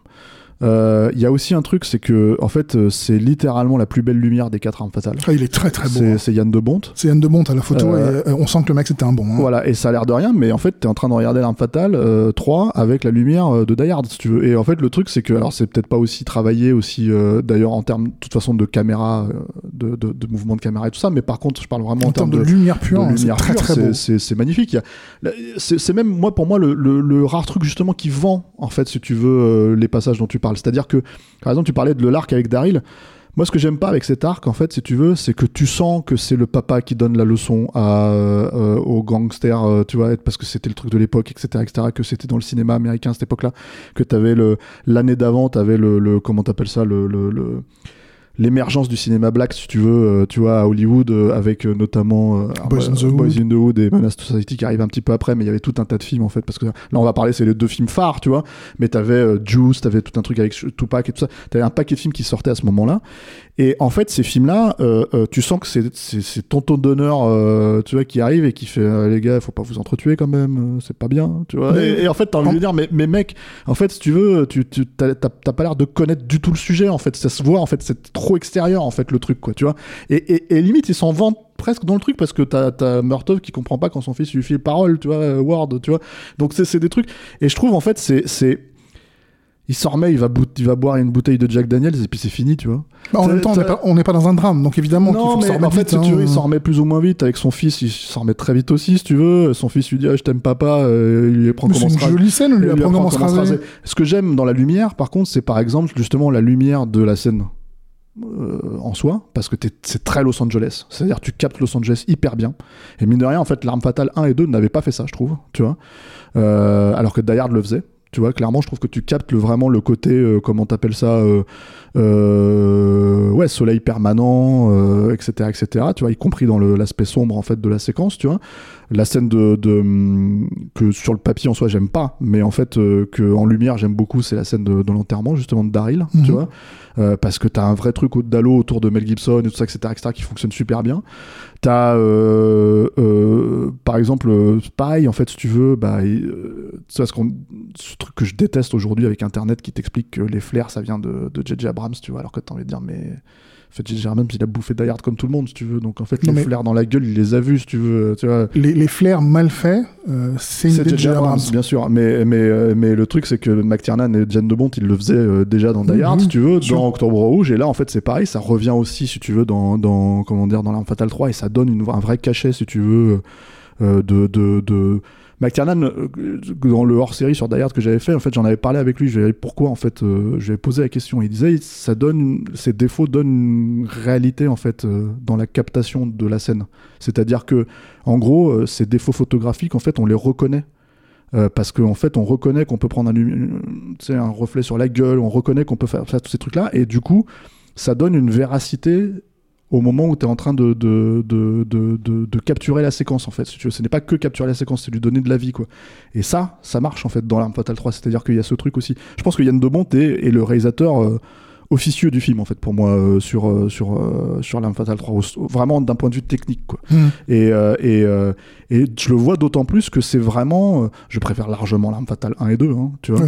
Euh, Il y a aussi un truc, c'est que en fait, euh, c'est littéralement la plus belle lumière des quatre armes fatales. Ah, il est très très beau. C'est hein. Yann de Bont. C'est Yann de Bont à la photo Euh, et euh, on sent que le mec c'était un bon. hein. Voilà, et ça a l'air de rien, mais en fait, t'es en train de regarder l'arme fatale euh, 3 avec la lumière euh, de Die Hard, si tu veux. Et en fait, le truc, c'est que, alors, c'est peut-être pas aussi travaillé, aussi, euh, d'ailleurs, en termes, de toute façon, de caméra, euh, de, de, de mouvement de caméra et tout ça, mais par contre, je parle vraiment en, En termes de, lumière pure, hein, c'est lumière très pure, très c'est- beau. c'est c'est magnifique. C'est même, moi, pour moi, le, le- le rare truc, justement, qui vend, en fait, si tu veux, euh, les passages dont tu C'est-à-dire que, par exemple, tu parlais de l'arc avec Daryl. Moi, ce que j'aime pas avec cet arc, en fait, si tu veux, c'est que tu sens que c'est le papa qui donne la leçon à, euh, aux gangsters, euh, tu vois, parce que c'était le truc de l'époque, etc., etc., que c'était dans le cinéma américain à cette époque-là, que t'avais l'année d'avant, t'avais le, le comment t'appelles ça, le, le- l'émergence du cinéma black, si tu veux, euh, tu vois, à Hollywood, euh, avec euh, notamment euh, Boys in the Boys Hood. in the Hood et Menace to Society qui arrivent un petit peu après, mais il y avait tout un tas de films en fait, parce que là on va parler, c'est les deux films phares, tu vois, mais t'avais euh, Juice, t'avais tout un truc avec Tupac et tout ça, t'avais un paquet de films qui sortaient à ce moment-là, et en fait ces films-là, euh, euh, tu sens que c'est- c'est c'est tonton d'honneur, euh, tu vois, qui arrive et qui fait, euh, les gars, faut pas vous entretuer quand même, euh, c'est pas bien, tu vois, et, et en fait t'as envie de dire, mais, mais mec, en fait si tu veux, tu, tu t'as pas l'air de connaître du tout le sujet, en fait, ça se voit, en fait, c'est trop extérieur, en fait, le truc, quoi, tu vois, et, et, et limite ils s'en vantent presque dans le truc parce que t'as t'as Murtaugh qui comprend pas quand son fils lui fait parole tu vois euh, Ward tu vois. Donc c'est c'est des trucs. Et je trouve en fait c'est c'est il s'en remet il va il boire une bouteille de Jack Daniels et puis c'est fini tu vois Bah, en même temps, on n'est pas, dans un drame, donc évidemment qu'il faut non s'en mais remettre en fait vite, si tu hein. veux il s'en remet plus ou moins vite avec son fils il s'en remet très vite aussi si tu veux son fils lui dit ah, je t'aime papa euh, il lui apprend Mais comment C'est se une raser. jolie scène, Il lui lui apprend comment se raser. Ce que j'aime dans la lumière, par contre, c'est par exemple justement la lumière de la scène euh, en soi, parce que c'est très Los Angeles. C'est-à-dire tu captes Los Angeles hyper bien. Et mine de rien, en fait, l'arme fatale 1 et 2 n'avaient pas fait ça, je trouve. Tu vois, Euh, alors que Die Hard le faisait. Tu vois, clairement, je trouve que tu captes vraiment le côté, euh, comment t'appelles ça, euh, euh, ouais, soleil permanent, euh, etc., etc. Tu vois, y compris dans l'aspect sombre en fait de la séquence. Tu vois, la scène de, de hum, que sur le papier en soi j'aime pas, mais en fait euh, que en lumière j'aime beaucoup, c'est la scène de, de l'enterrement justement de Daryl. Mhm. Tu vois, euh, parce que t'as un vrai truc au d'alo autour de Mel Gibson et tout ça, etc., etc., qui fonctionne super bien. T'as, euh, par exemple, pareil, en fait, si tu veux, bah, vois, ce, qu'on- ce truc que je déteste aujourd'hui avec Internet qui t'explique que les flares, ça vient de de J.J. Abrams, tu vois, alors que t'as envie de dire, mais. En fait, J.J. Abrams, il a bouffé Die Hard comme tout le monde, si tu veux. Donc, en fait, Non, les flares dans la gueule, il les a vus, si tu veux. Tu vois. Les, les flares mal faits, euh, c'est une idée. J.J. Abrams, bien sûr. Mais, mais, euh, mais le truc, c'est que McTiernan et Jane de Bont, ils le faisaient euh, déjà dans Die Mhm, Hard, si tu veux, dans Octobre Rouge. Et là, en fait, c'est pareil. Ça revient aussi, si tu veux, dans, dans comment dire, dans l'Arme Fatale 3. Et ça donne une, un vrai cachet, si tu veux, euh, de, de, de... McTiernan, euh, dans le hors-série sur Die Hard que j'avais fait, en fait, j'en avais parlé avec lui. Pourquoi, en fait, euh, je lui avais posé la question. Il disait, ça donne, ces défauts donnent une réalité, en fait, euh, dans la captation de la scène. C'est-à-dire que, en gros, ces défauts photographiques, en fait, on les reconnaît. Parce qu'en fait, on reconnaît qu'on peut prendre un, sais, un reflet sur la gueule, on reconnaît qu'on peut faire ça, tous ces trucs-là, et du coup, ça donne une véracité au moment où tu es en train de, de, de, de, de- capturer la séquence, en fait. Si tu veux. Ce n'est pas que capturer la séquence, c'est lui donner de la vie, quoi. Et ça, ça marche, en fait, dans l'Arme Fatale 3. C'est-à-dire qu'il y a ce truc aussi. Je pense que Yann Demont est, est le réalisateur euh, officieux du film, en fait, pour moi, euh, sur, euh, sur, euh, sur l'Arme Fatale 3. Au- Vraiment d'un point de vue technique, quoi. Mhm. Et, euh, et, euh, et je le vois d'autant plus que c'est vraiment. je préfère largement l'arme fatale 1 et 2, hein, tu vois.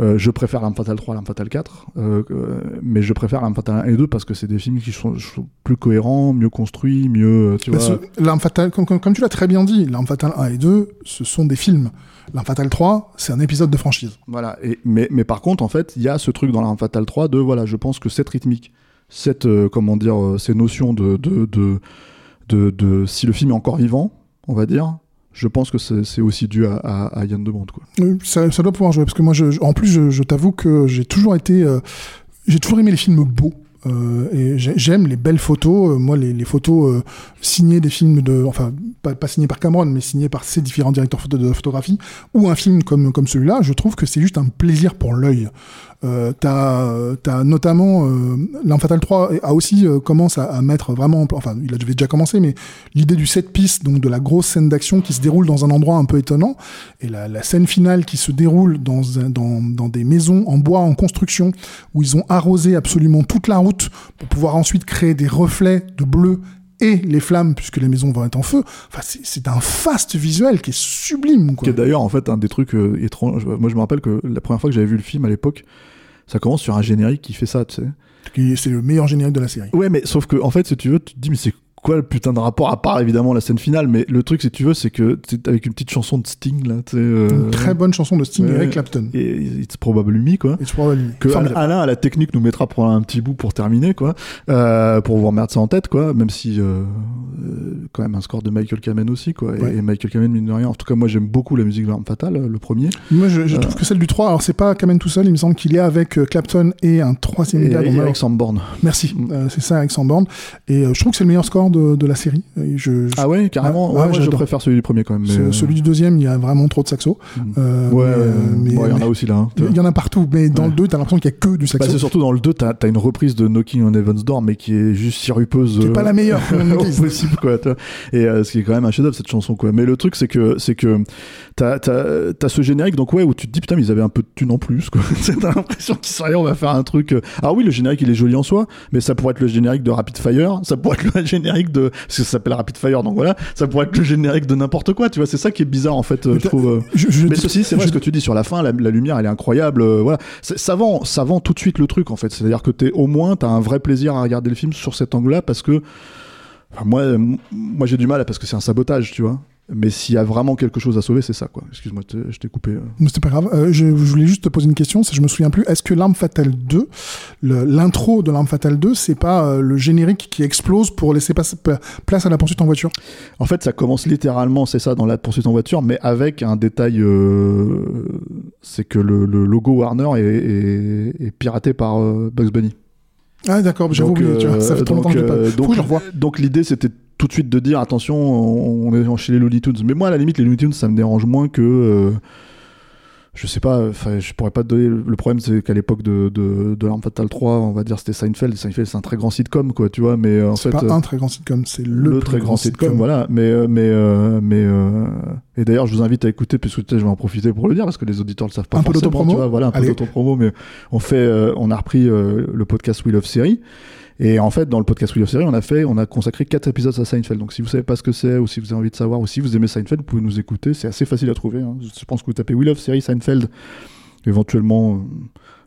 Euh, je préfère l'arme fatale 3 l'arme fatale 4. euh, euh, mais je préfère l'arme fatale 1 et 2 parce que c'est des films qui sont, trouve, plus cohérents, mieux construits, mieux. Tu Bah, vois. fatale, comme, comme- comme tu l'as très bien dit, l'arme fatale 1 et 2, ce sont des films. L'arme fatale 3, c'est un épisode de franchise. Voilà. Et, mais, mais par contre, en fait, il y a ce truc dans l'arme fatale 3 de. Voilà, je pense que cette rythmique, cette. euh, comment dire. euh, ces notions de de, de, Si le film est encore vivant, on va dire. Je pense que c'est aussi dû à, Yann Demont, quoi. Ça, doit pouvoir jouer, parce que moi, en plus, je, t'avoue que j'ai toujours été... euh, j'ai toujours aimé les films beaux. Et j'ai- j'aime les belles photos. Moi, les, photos signées des films de, enfin, pas, signées par Cameron, mais signées par ces différents directeurs photo de photographie, ou un film comme comme celui-là, je trouve que c'est juste un plaisir pour l'œil. Euh, t'as, t'as notamment euh, L'Arme Fatale 3 a aussi euh, commence à, mettre vraiment, en enfin, il avait déjà commencé, mais l'idée du set piece, donc de la grosse scène d'action qui se déroule dans un endroit un peu étonnant, et la, scène finale qui se déroule dans, dans, dans des maisons en bois en construction, où ils ont arrosé absolument toute la route pour pouvoir ensuite créer des reflets de bleu et les flammes, puisque les maisons vont être en feu. Enfin, c'est, c'est un faste visuel qui est sublime, quoi. Qui est d'ailleurs en fait un des trucs euh, étranges. Moi je me rappelle que la première fois que j'avais vu le film à l'époque, ça commence sur un générique qui fait ça, tu sais. C'est le meilleur générique de la série. Ouais, mais sauf que en fait, si tu veux, tu te dis mais c'est quoi le putain de rapport à part évidemment la scène finale, mais le truc si tu veux, c'est que c'est avec une petite chanson de Sting là, euh, Une très bonne chanson de Sting ouais. Eric Clapton. Et It's Probably Me quoi. Pourras le- Que formidable. Alain à la technique nous mettra pour un petit bout pour terminer quoi, euh, pour vous remettre ça en tête quoi, même si euh, euh, quand même un score de Michael Kamen aussi quoi, et, Ouais. et Michael Kamen mine de rien. En tout cas moi j'aime beaucoup la musique de l'arme fatale, le premier. Moi, je, je trouve que celle du 3, alors c'est pas Kamen tout seul, il me semble qu'il est avec Clapton et un troisième Et, gars. et Eric Sanborn. Merci, Mm. c'est ça, avec Sanborn. Et je trouve que c'est le meilleur score de, de la série. Et je, je- Ah ouais carrément. Ouais, Ouais, ouais, moi, je préfère celui du premier quand même. mais, euh, celui du deuxième, il y a vraiment trop de saxo. Mm. Euh, Ouais, mais, euh, il y en a aussi là. hein. il y en a partout, mais dans le 2, t'as l'impression qu'il y a que du Bah, saxo. c'est surtout dans le 2, t'as as une reprise de Knocking on Heaven's Door, mais qui est juste sirupeuse. Qui est pas la meilleure, Keith. (laughs) possible, quoi. Et euh, ce qui est quand même un chef-d'œuvre, cette chanson, quoi. Mais le truc, c'est que, c'est que t'as, ce générique, donc ouais, où tu te dis, putain, mais ils avaient un peu de thunes en plus, quoi. (laughs) t'as l'impression qu'ils sont allés, on va faire un truc. euh, Ah oui, le générique, il est joli en soi, mais ça pourrait être le générique de Rapid Fire, ça pourrait être le générique de, parce que ça s'appelle Rapid Fire, donc voilà, ça pourrait être le générique de n'importe quoi, tu vois. C'est ça qui est bizarre, en fait, euh, Mais je trouve. euh. Je- je Mais ceci, c'est vrai je- ce que tu dis sur la fin, la, la lumière, elle est incroyable. euh, voilà, ça vend, ça vend tout de suite le truc en fait. C'est-à-dire que t'es au moins, t'as un vrai plaisir à regarder le film sur cet angle-là parce que, enfin, moi, moi j'ai du mal parce que c'est un sabotage, tu vois. Mais s'il y a vraiment quelque chose à sauver, c'est ça, quoi. Excuse-moi, je t'ai coupé. euh. Mais C'est pas grave. Euh, je, je voulais juste te poser une question, si je me souviens plus. Est-ce que l'arme fatale 2, le- l'intro de l'arme fatale 2, c'est pas euh, le générique qui explose pour laisser pas- place à la poursuite en voiture? En fait, ça commence littéralement, c'est ça, dans la poursuite en voiture, mais avec un détail, euh, c'est que le, le logo Warner est, est- est piraté par euh, Bugs Bunny. Ah d'accord, Donc, oublié. tu vois, ça fait euh, trop longtemps que je l'ai pas. euh, Faut donc, que je donc l'idée c'était tout de suite de dire attention, on on est chez les Looney Tunes. Mais moi à la limite les Looney Tunes ça me dérange moins que euh, je sais pas, enfin je pourrais pas te donner. Le problème c'est qu'à l'époque de, de, de l'arme fatale 3, on va dire c'était Seinfeld. Seinfeld c'est un très grand sitcom quoi, tu vois. Mais euh, en C'est fait pas euh, un très grand sitcom, c'est le, le, très grand sitcom, voilà. Mais euh, mais euh, mais euh, et d'ailleurs je vous invite à écouter puisque peut-être je vais en profiter pour le dire parce que les auditeurs le savent pas Un peu d'autopromo Voilà un peu Allez. d'autopromo, mais on fait, euh, on a repris euh, le podcast Wheel of Series. Et en fait, dans le podcast Wheel of Series, on a fait, on a consacré quatre épisodes à Seinfeld. Donc, si vous savez pas ce que c'est, ou si vous avez envie de savoir, ou si vous aimez Seinfeld, vous pouvez nous écouter. C'est assez facile à trouver. hein. Je pense que vous tapez Wheel of Series Seinfeld, éventuellement euh,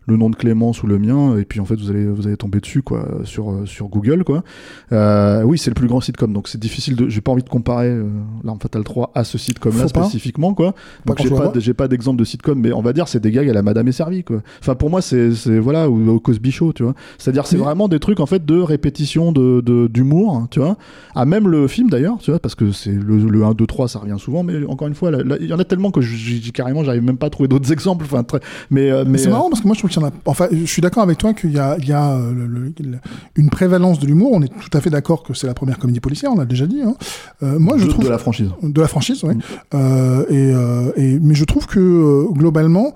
le nom de Clémence ou le mien, et puis en fait, vous allez, vous allez tomber dessus, quoi, sur, euh, sur Google, quoi. Euh, oui, c'est le plus grand sitcom, donc c'est difficile de. J'ai pas envie de comparer euh, L'Arme Fatale 3 à ce sitcom-là Faut pas. spécifiquement, quoi. Donc j'ai pas, j'ai d'exemple de sitcom, mais on va dire c'est des gags à la Madame est servie, quoi. Enfin pour moi c'est, voilà ou au Cosby Show, tu vois. C'est-à-dire c'est Oui. vraiment des trucs en fait de répétition de, de- d'humour, hein, tu vois. À même le film d'ailleurs, tu vois, parce que c'est le, le 1, 2, 3 ça revient souvent, mais encore une fois, là, là, il y en a tellement que j'ai, j'ai- carrément j'arrive même pas à trouver d'autres (laughs) exemples. Enfin très, mais euh, Mais mais c'est euh, marrant parce que moi je trouve qu'il y en a. Enfin, je suis d'accord avec toi qu'il y a, il y a euh, le- le- le- une prévalence de l'humour. On est tout à fait d'accord que c'est la première comédie policière, on l'a déjà dit. hein. Euh, moi je de, trouve de la franchise. de la franchise, ouais. Mm. Euh, et, et- mais je trouve que globalement,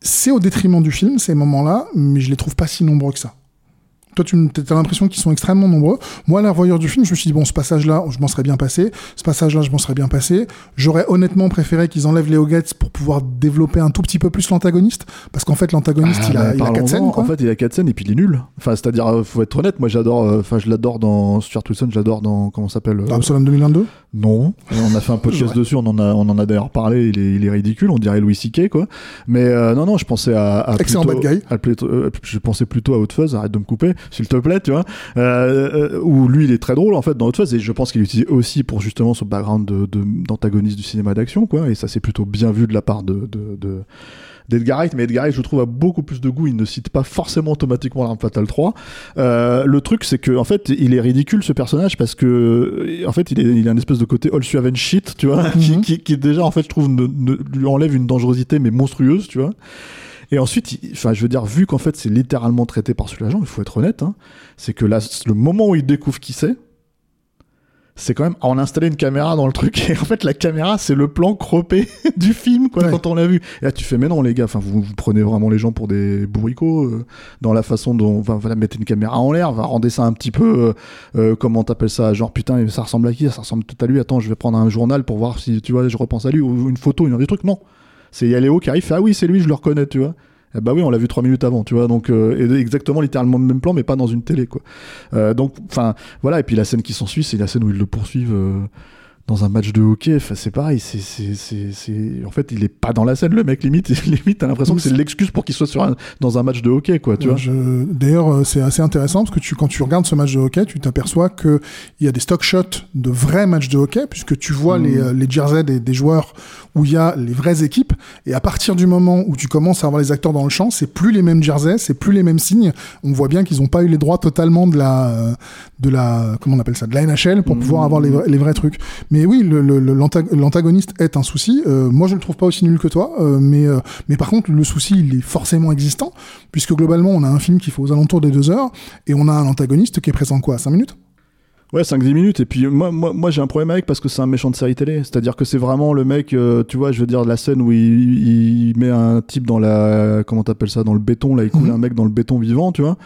c'est au détriment du film ces moments-là, mais je les trouve pas si nombreux que ça. Toi, tu as l'impression qu'ils sont extrêmement nombreux. Moi, la du film, je me suis dit, bon, ce passage-là, je m'en serais bien passé. Ce passage-là, je m'en serais bien passé. J'aurais honnêtement préféré qu'ils enlèvent Léo Gates pour pouvoir développer un tout petit peu plus l'antagoniste. Parce qu'en fait, l'antagoniste, Ah, il, a, il a parlons-en. quatre scènes, quoi. En fait, il a quatre scènes et puis il est nul. Enfin, c'est-à-dire, euh, faut être honnête, moi j'adore, euh, enfin, je l'adore dans Stuart Wilson, je l'adore dans, comment ça s'appelle euh, Absalom 2022 Non, on a fait un podcast dessus, on en a, on en a d'ailleurs parlé. Il est, il est ridicule, on dirait Louis C.K. quoi. Mais euh, non, non, je pensais à, à Excellent plutôt- bad guy. à je pensais plutôt à Hot Fuzz. Arrête de me couper, s'il te plaît, tu vois. Euh, euh, où lui, il est très drôle en fait dans Hot Fuzz et je pense qu'il l'utilise aussi pour justement son background de, de- d'antagoniste du cinéma d'action, quoi. Et ça, c'est plutôt bien vu de la part de, de, de d'Edgar Wright, mais Edgar Wright, je trouve, a beaucoup plus de goût. Il ne cite pas forcément automatiquement l'arme fatale 3. Euh, le truc, c'est que, en fait, il est ridicule ce personnage parce que, en fait, il, est, il a une espèce de côté all Suaven shit, tu vois, (laughs) qui, qui, qui déjà, en fait, je trouve, ne- ne- lui enlève une dangerosité mais monstrueuse, tu vois. Et ensuite, enfin, je veux dire, vu qu'en fait, c'est littéralement traité par ce l'agent, il faut être honnête, hein, c'est que là, le moment où il découvre qui c'est, c'est quand même on a installé une caméra dans le truc. Et en fait la caméra c'est le plan croppé (laughs) du film quoi Ouais. quand on l'a vu. Et là tu fais mais non les gars enfin vous, vous prenez vraiment les gens pour des bourricots euh, dans la façon dont va voilà, mettre une caméra en l'air va rendre ça un petit peu euh, euh, comment t'appelles ça genre putain ça ressemble à qui? Ça ressemble peut-être à lui. Attends je vais prendre un journal pour voir si tu vois je repense à lui ou une photo une des trucs non c'est Yaléo qui arrive fait ah oui c'est lui je le reconnais tu vois eh bah oui, on l'a vu trois minutes avant, tu vois, donc euh, exactement littéralement le même plan, mais pas dans une télé, quoi. Euh, donc, enfin, voilà. Et puis la scène qui s'ensuit, c'est la scène où ils le poursuivent euh, dans un match de hockey. C'est pareil. C'est, c'est, c'est, c'est- en fait, il est pas dans la scène, le mec. Limite, (laughs) limite, t'as l'impression que c'est l'excuse pour qu'il soit sur un- dans un match de hockey, quoi. Tu vois. Je- D'ailleurs, euh, c'est assez intéressant parce que tu, quand tu regardes ce match de hockey, tu t'aperçois qu'il y a des stock shots de vrais matchs de hockey, puisque tu vois les, euh, les jerseys des, des joueurs où il y a les vraies équipes. Et à partir du moment où tu commences à avoir les acteurs dans le champ, c'est plus les mêmes jerseys, c'est plus les mêmes signes. On voit bien qu'ils n'ont pas eu les droits totalement de la, euh, de la, comment on appelle ça, de la NHL pour Mhm. pouvoir avoir les, vrais- les vrais trucs. Mais oui, le- le- l'antagoniste est un souci. Euh, moi, je le trouve pas aussi nul que toi, euh, mais, euh, mais par contre, le souci, il est forcément existant, puisque globalement, on a un film qui fait aux alentours des deux heures, et on a un antagoniste qui est présent quoi, 5 minutes? Ouais, 5-10 minutes. Et puis, moi, moi, moi j'ai un problème avec parce que c'est un méchant de série télé. C'est-à-dire que c'est vraiment le mec, euh, tu vois, je veux dire, la scène où il, il met un type dans la. Comment t'appelles ça Dans le béton, là, il coule Mhm. un mec dans le béton vivant, tu vois.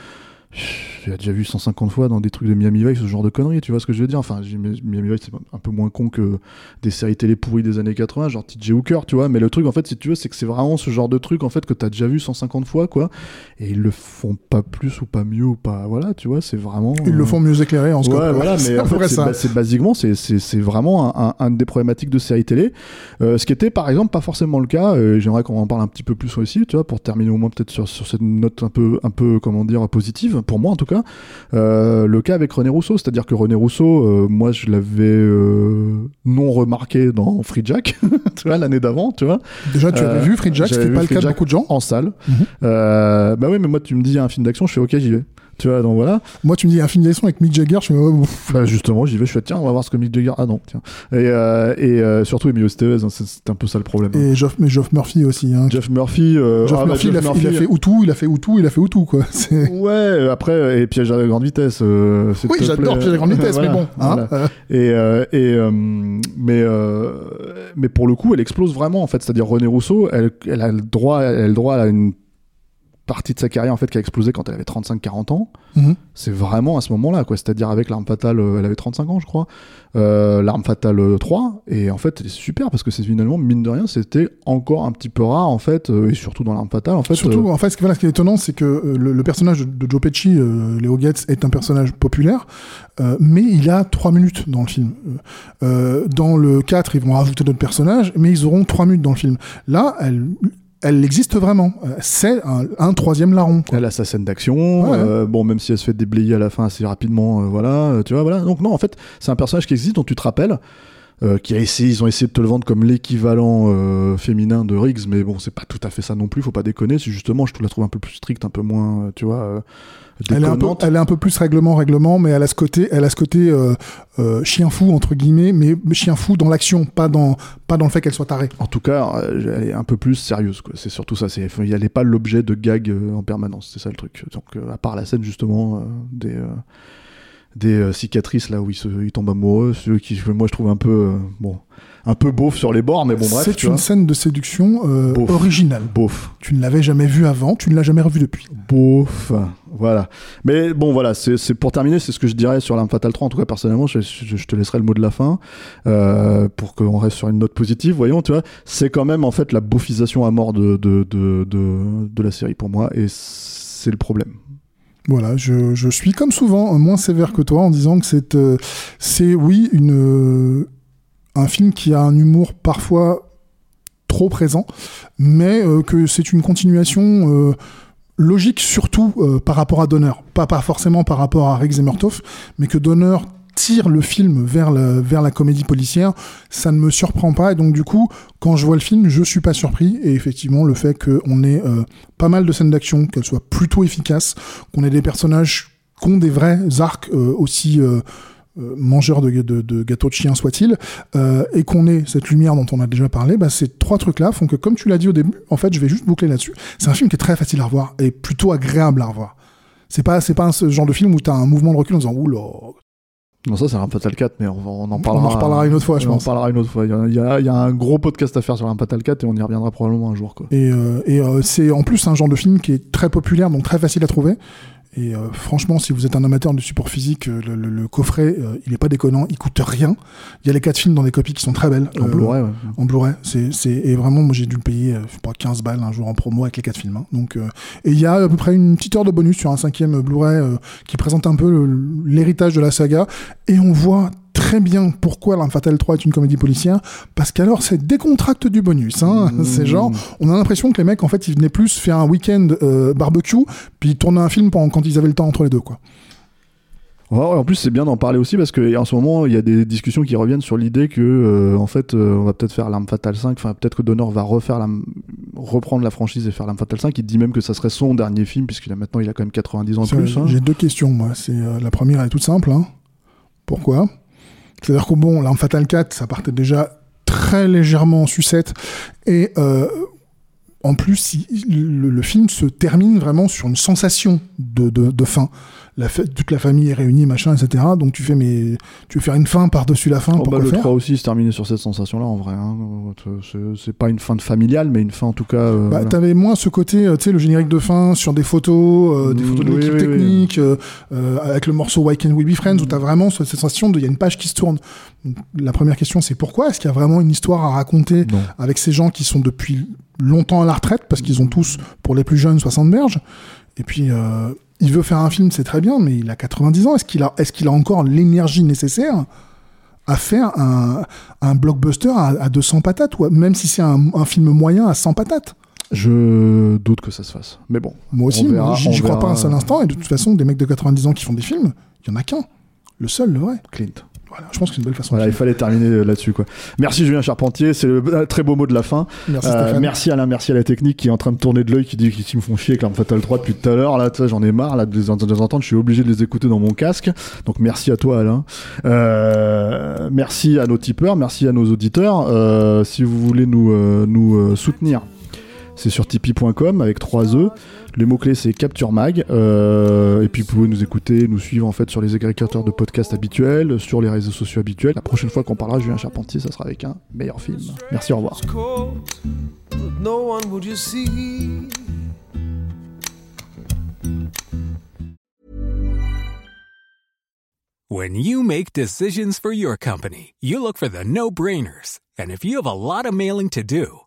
J'ai déjà vu 150 fois dans des trucs de Miami Vice ce genre de conneries, tu vois ce que je veux dire Enfin, Miami Vice, c'est un peu moins con que des séries télé pourries des années 80, genre TJ Hooker, tu vois. Mais le truc, en fait, si tu veux, c'est que c'est vraiment ce genre de truc, en fait, que t'as déjà vu 150 fois, quoi. Et ils le font pas plus ou pas mieux ou pas. Voilà, tu vois, c'est vraiment. Ils le font mieux éclairé en scope. Ouais, voilà, (laughs) mais en fait, c'est ba- basiquement, c'est vraiment un, un- un des problématiques de séries télé. Euh, ce qui était, par exemple, pas forcément le cas. euh, J'aimerais qu'on en parle un petit peu plus aussi, tu vois, pour terminer au moins peut-être sur, sur cette note un peu, un peu, comment dire, positive, pour moi en tout cas. Euh, le cas avec René Rousseau, c'est-à-dire que René Rousseau, euh, moi, je l'avais euh, non remarqué dans Free Jack, (laughs) tu vois, l'année d'avant, tu vois, Déjà, tu avais vu Free Jack, vu pas le cas de beaucoup de gens. en salle. Mhm. Euh, bah oui, mais moi, tu me dis un film d'action, je fais ok, j'y vais. Tu vois, donc voilà. Moi, tu me dis un film d'action avec Mick Jagger, je fais oh, ouf. Bah justement, j'y vais, je fais tiens, on va voir ce que Mick Jagger. Ah non, tiens. Et, euh, et euh, surtout Emilio Estevez, hein, c'est un peu ça le problème. hein. Et Geoff, mais Geoff Murphy aussi. Hein. Jeff Murphy, euh, Geoff ah, bah, Murphy, il, a fait, il a fait Outou, il a fait Outou, il a fait Outou, quoi. (laughs) Ouais, après, et piège à la grande vitesse. euh, Oui, j'adore. Piège à grande vitesse, (laughs) Voilà, mais bon. hein, voilà. euh, Et, euh, et euh, mais euh, mais pour le coup, elle explose vraiment en fait. C'est-à-dire René Rousseau, elle, elle a le droit, elle a le droit à une partie de sa carrière en fait qui a explosé quand elle avait 35-40 ans. mhm. C'est vraiment à ce moment-là, quoi. C'est-à-dire avec l'arme fatale, euh, elle avait 35 ans, je crois. Euh, l'arme fatale euh, 3, et en fait, c'est super parce que c'est finalement, mine de rien, c'était encore un petit peu rare, en fait, euh, et surtout dans l'arme fatale, en fait. Surtout, euh, en fait, ce qui, voilà, ce qui est étonnant, c'est que euh, le, le personnage de, Joe Pesci, euh, Léo Getz, est un personnage populaire, euh, mais il a trois minutes dans le film. Euh, euh, dans le 4, ils vont rajouter d'autres personnages, mais ils auront trois minutes dans le film. Là, elle, elle existe vraiment. Euh, C'est un, un troisième larron. quoi. Elle a sa scène d'action, Ouais. euh, bon, même si elle se fait déblayer à la fin assez rapidement, euh, voilà, euh, tu vois, voilà. Donc, non, en fait, c'est un personnage qui existe, dont tu te rappelles, euh, qui a essayé, ils ont essayé de te le vendre comme l'équivalent euh, féminin de Riggs, mais bon, c'est pas tout à fait ça non plus, faut pas déconner, c'est justement, je te la trouve un peu plus stricte, un peu moins, euh, tu vois, Elle est, un peu, elle est un peu plus règlement, règlement, mais elle a ce côté, elle a ce côté euh, euh, chien fou entre guillemets, mais chien fou dans l'action, pas dans, pas dans le fait qu'elle soit tarée. En tout cas, elle est un peu plus sérieuse, quoi. C'est surtout ça. C'est, elle n'est pas l'objet de gag euh, en permanence. C'est ça le truc. Donc, à part la scène justement euh, des des euh, cicatrices là où il, se, il tombe amoureux, ceux qui, moi, je trouve un peu euh, bon, un peu beauf sur les bords, mais bon, bref. c'est une vois. scène de séduction euh, Beauf. originale. Beauf, Tu ne l'avais jamais vue avant, tu ne l'as jamais revue depuis. beauf, voilà. Mais bon, voilà. C'est, pour terminer, c'est ce que je dirais sur l'arme fatale 3. En tout cas, personnellement, je, je- je te laisserai le mot de la fin euh, pour qu'on reste sur une note positive. Voyons, tu vois, c'est quand même en fait la beaufisation à mort de de de, de, de la série pour moi, et c'est le problème. Voilà, je, suis comme souvent euh, moins sévère que toi en disant que c'est, euh, c'est oui, une, euh, un film qui a un humour parfois trop présent, mais euh, que c'est une continuation logique surtout par rapport à Donner. Pas, forcément par rapport à et Murtaugh, mais que Donner tire le film vers, le, vers la comédie policière, ça ne me surprend pas. Et donc, du coup, quand je vois le film, je suis pas surpris. Et effectivement, le fait qu'on ait euh, pas mal de scènes d'action, qu'elles soient plutôt efficaces, qu'on ait des personnages qui ont des vrais arcs euh, aussi euh, euh, mangeur de, de, de gâteaux de chien soit-il, euh, et qu'on ait cette lumière dont on a déjà parlé, bah, ces trois trucs-là font que, comme tu l'as dit au début, en fait, je vais juste boucler là-dessus. C'est un film qui est très facile à revoir et plutôt agréable à revoir. C'est pas, c'est pas ce genre de film où t'as un mouvement de recul en disant oula. Non, ça c'est un Fatal 4, mais on, on en parlera. On en reparlera une autre fois, je on pense. en parlera une autre fois. Il y, a, il y a- il y a un gros podcast à faire sur un Fatal 4 et on y reviendra probablement un jour. Quoi. Et, euh, et euh, c'est en plus un genre de film qui est très populaire, donc très facile à trouver. Et euh, franchement, si vous êtes un amateur de support physique, euh, le, le- le coffret, euh, il est pas déconnant, il coûte rien. Il y a les quatre films dans des copies qui sont très belles. En Euh, Blu-ray, ouais. En Blu-ray, c'est, c'est, et vraiment, moi j'ai dû le payer, euh, je sais pas, 15 balles un jour en promo avec les quatre films. hein. Donc, euh, et il y a à peu près une petite heure de bonus sur un cinquième Blu-ray euh, qui présente un peu le- l'héritage de la saga. Et on voit très bien pourquoi L'Arme Fatale 3 est une comédie policière, parce qu'alors c'est décontracte du bonus. Hein. Mmh. C'est genre, on a l'impression que les mecs, en fait, ils venaient plus faire un week-end euh, barbecue, puis ils tournaient un film pendant, quand ils avaient le temps entre les deux, quoi. Ouais, en plus, c'est bien d'en parler aussi parce qu'en ce moment, il y a des discussions qui reviennent sur l'idée que, euh, en fait, euh, on va peut-être faire l'arme fatale 5. Enfin, peut-être que Donner va refaire la, reprendre la franchise et faire l'arme fatale 5. Il dit même que ça serait son dernier film puisqu'il a maintenant, il a quand même 90 ans de plus. hein. J'ai deux questions, moi. C'est euh, la première, elle est toute simple. hein. Pourquoi? C'est-à-dire que bon, l'arme fatale 4, ça partait déjà très légèrement en sucette, et euh, en plus, le film se termine vraiment sur une sensation de, de, de fin. La fa- toute la famille est réunie, machin, etc. Donc tu fais, mais tu veux faire une fin par-dessus la fin Oh, pour bah, le faire 3 aussi se terminait sur cette sensation-là en vrai. hein. C'est- pas une fin de familiale, mais une fin en tout cas. euh, Bah, voilà. T'avais moins ce côté, euh, tu sais, le générique de fin sur des photos, euh, des Mm, photos de oui, l'équipe oui, technique, euh, avec le morceau Why Can We Be Friends, où t'as vraiment cette sensation de, il y a une page qui se tourne. La première question, c'est pourquoi Est-ce qu'il y a vraiment une histoire à raconter Non. avec ces gens qui sont depuis longtemps à la retraite, parce qu'ils ont tous, pour les plus jeunes, 60 berges Et puis, euh, il veut faire un film, c'est très bien, mais il a 90 ans. Est-ce qu'il a, est-ce qu'il a encore l'énergie nécessaire à faire un, un blockbuster à, à 200 patates, ou à- même si c'est un, un film moyen à 100 patates? Je doute que ça se fasse. Mais bon. Moi aussi, j'y crois verra. pas un seul instant. Et de toute façon, des mecs de 90 ans qui font des films, il y en a qu'un. Le seul, le vrai. Clint. Voilà, je pense que c'est une belle façon Voilà, de il fallait terminer euh, là-dessus. quoi. Merci Julien Charpentier, c'est le très beau mot de la fin. Merci Euh, merci Alain, merci à la technique qui est en train de tourner de l'œil, qui dit qu'ils me font chier avec l'Arme Fatale 3 depuis tout à l'heure. Là, j'en ai marre là, de, les, entendre, je suis obligé de les écouter dans mon casque. Donc merci à toi Alain. Euh, merci à nos tipeurs, merci à nos auditeurs. Euh, si vous voulez nous, euh, nous euh, soutenir, c'est sur tipeee.com avec 3 E. Les mots-clés, c'est Capture Mag. Euh, et puis, vous pouvez nous écouter, nous suivre en fait sur les agrégateurs de podcasts habituels, sur les réseaux sociaux habituels. La prochaine fois qu'on parlera de Julien Charpentier, ça sera avec un meilleur film. Merci, au revoir. When you make decisions for your company, you look for the no brainers. And if you have a lot of mailing to do,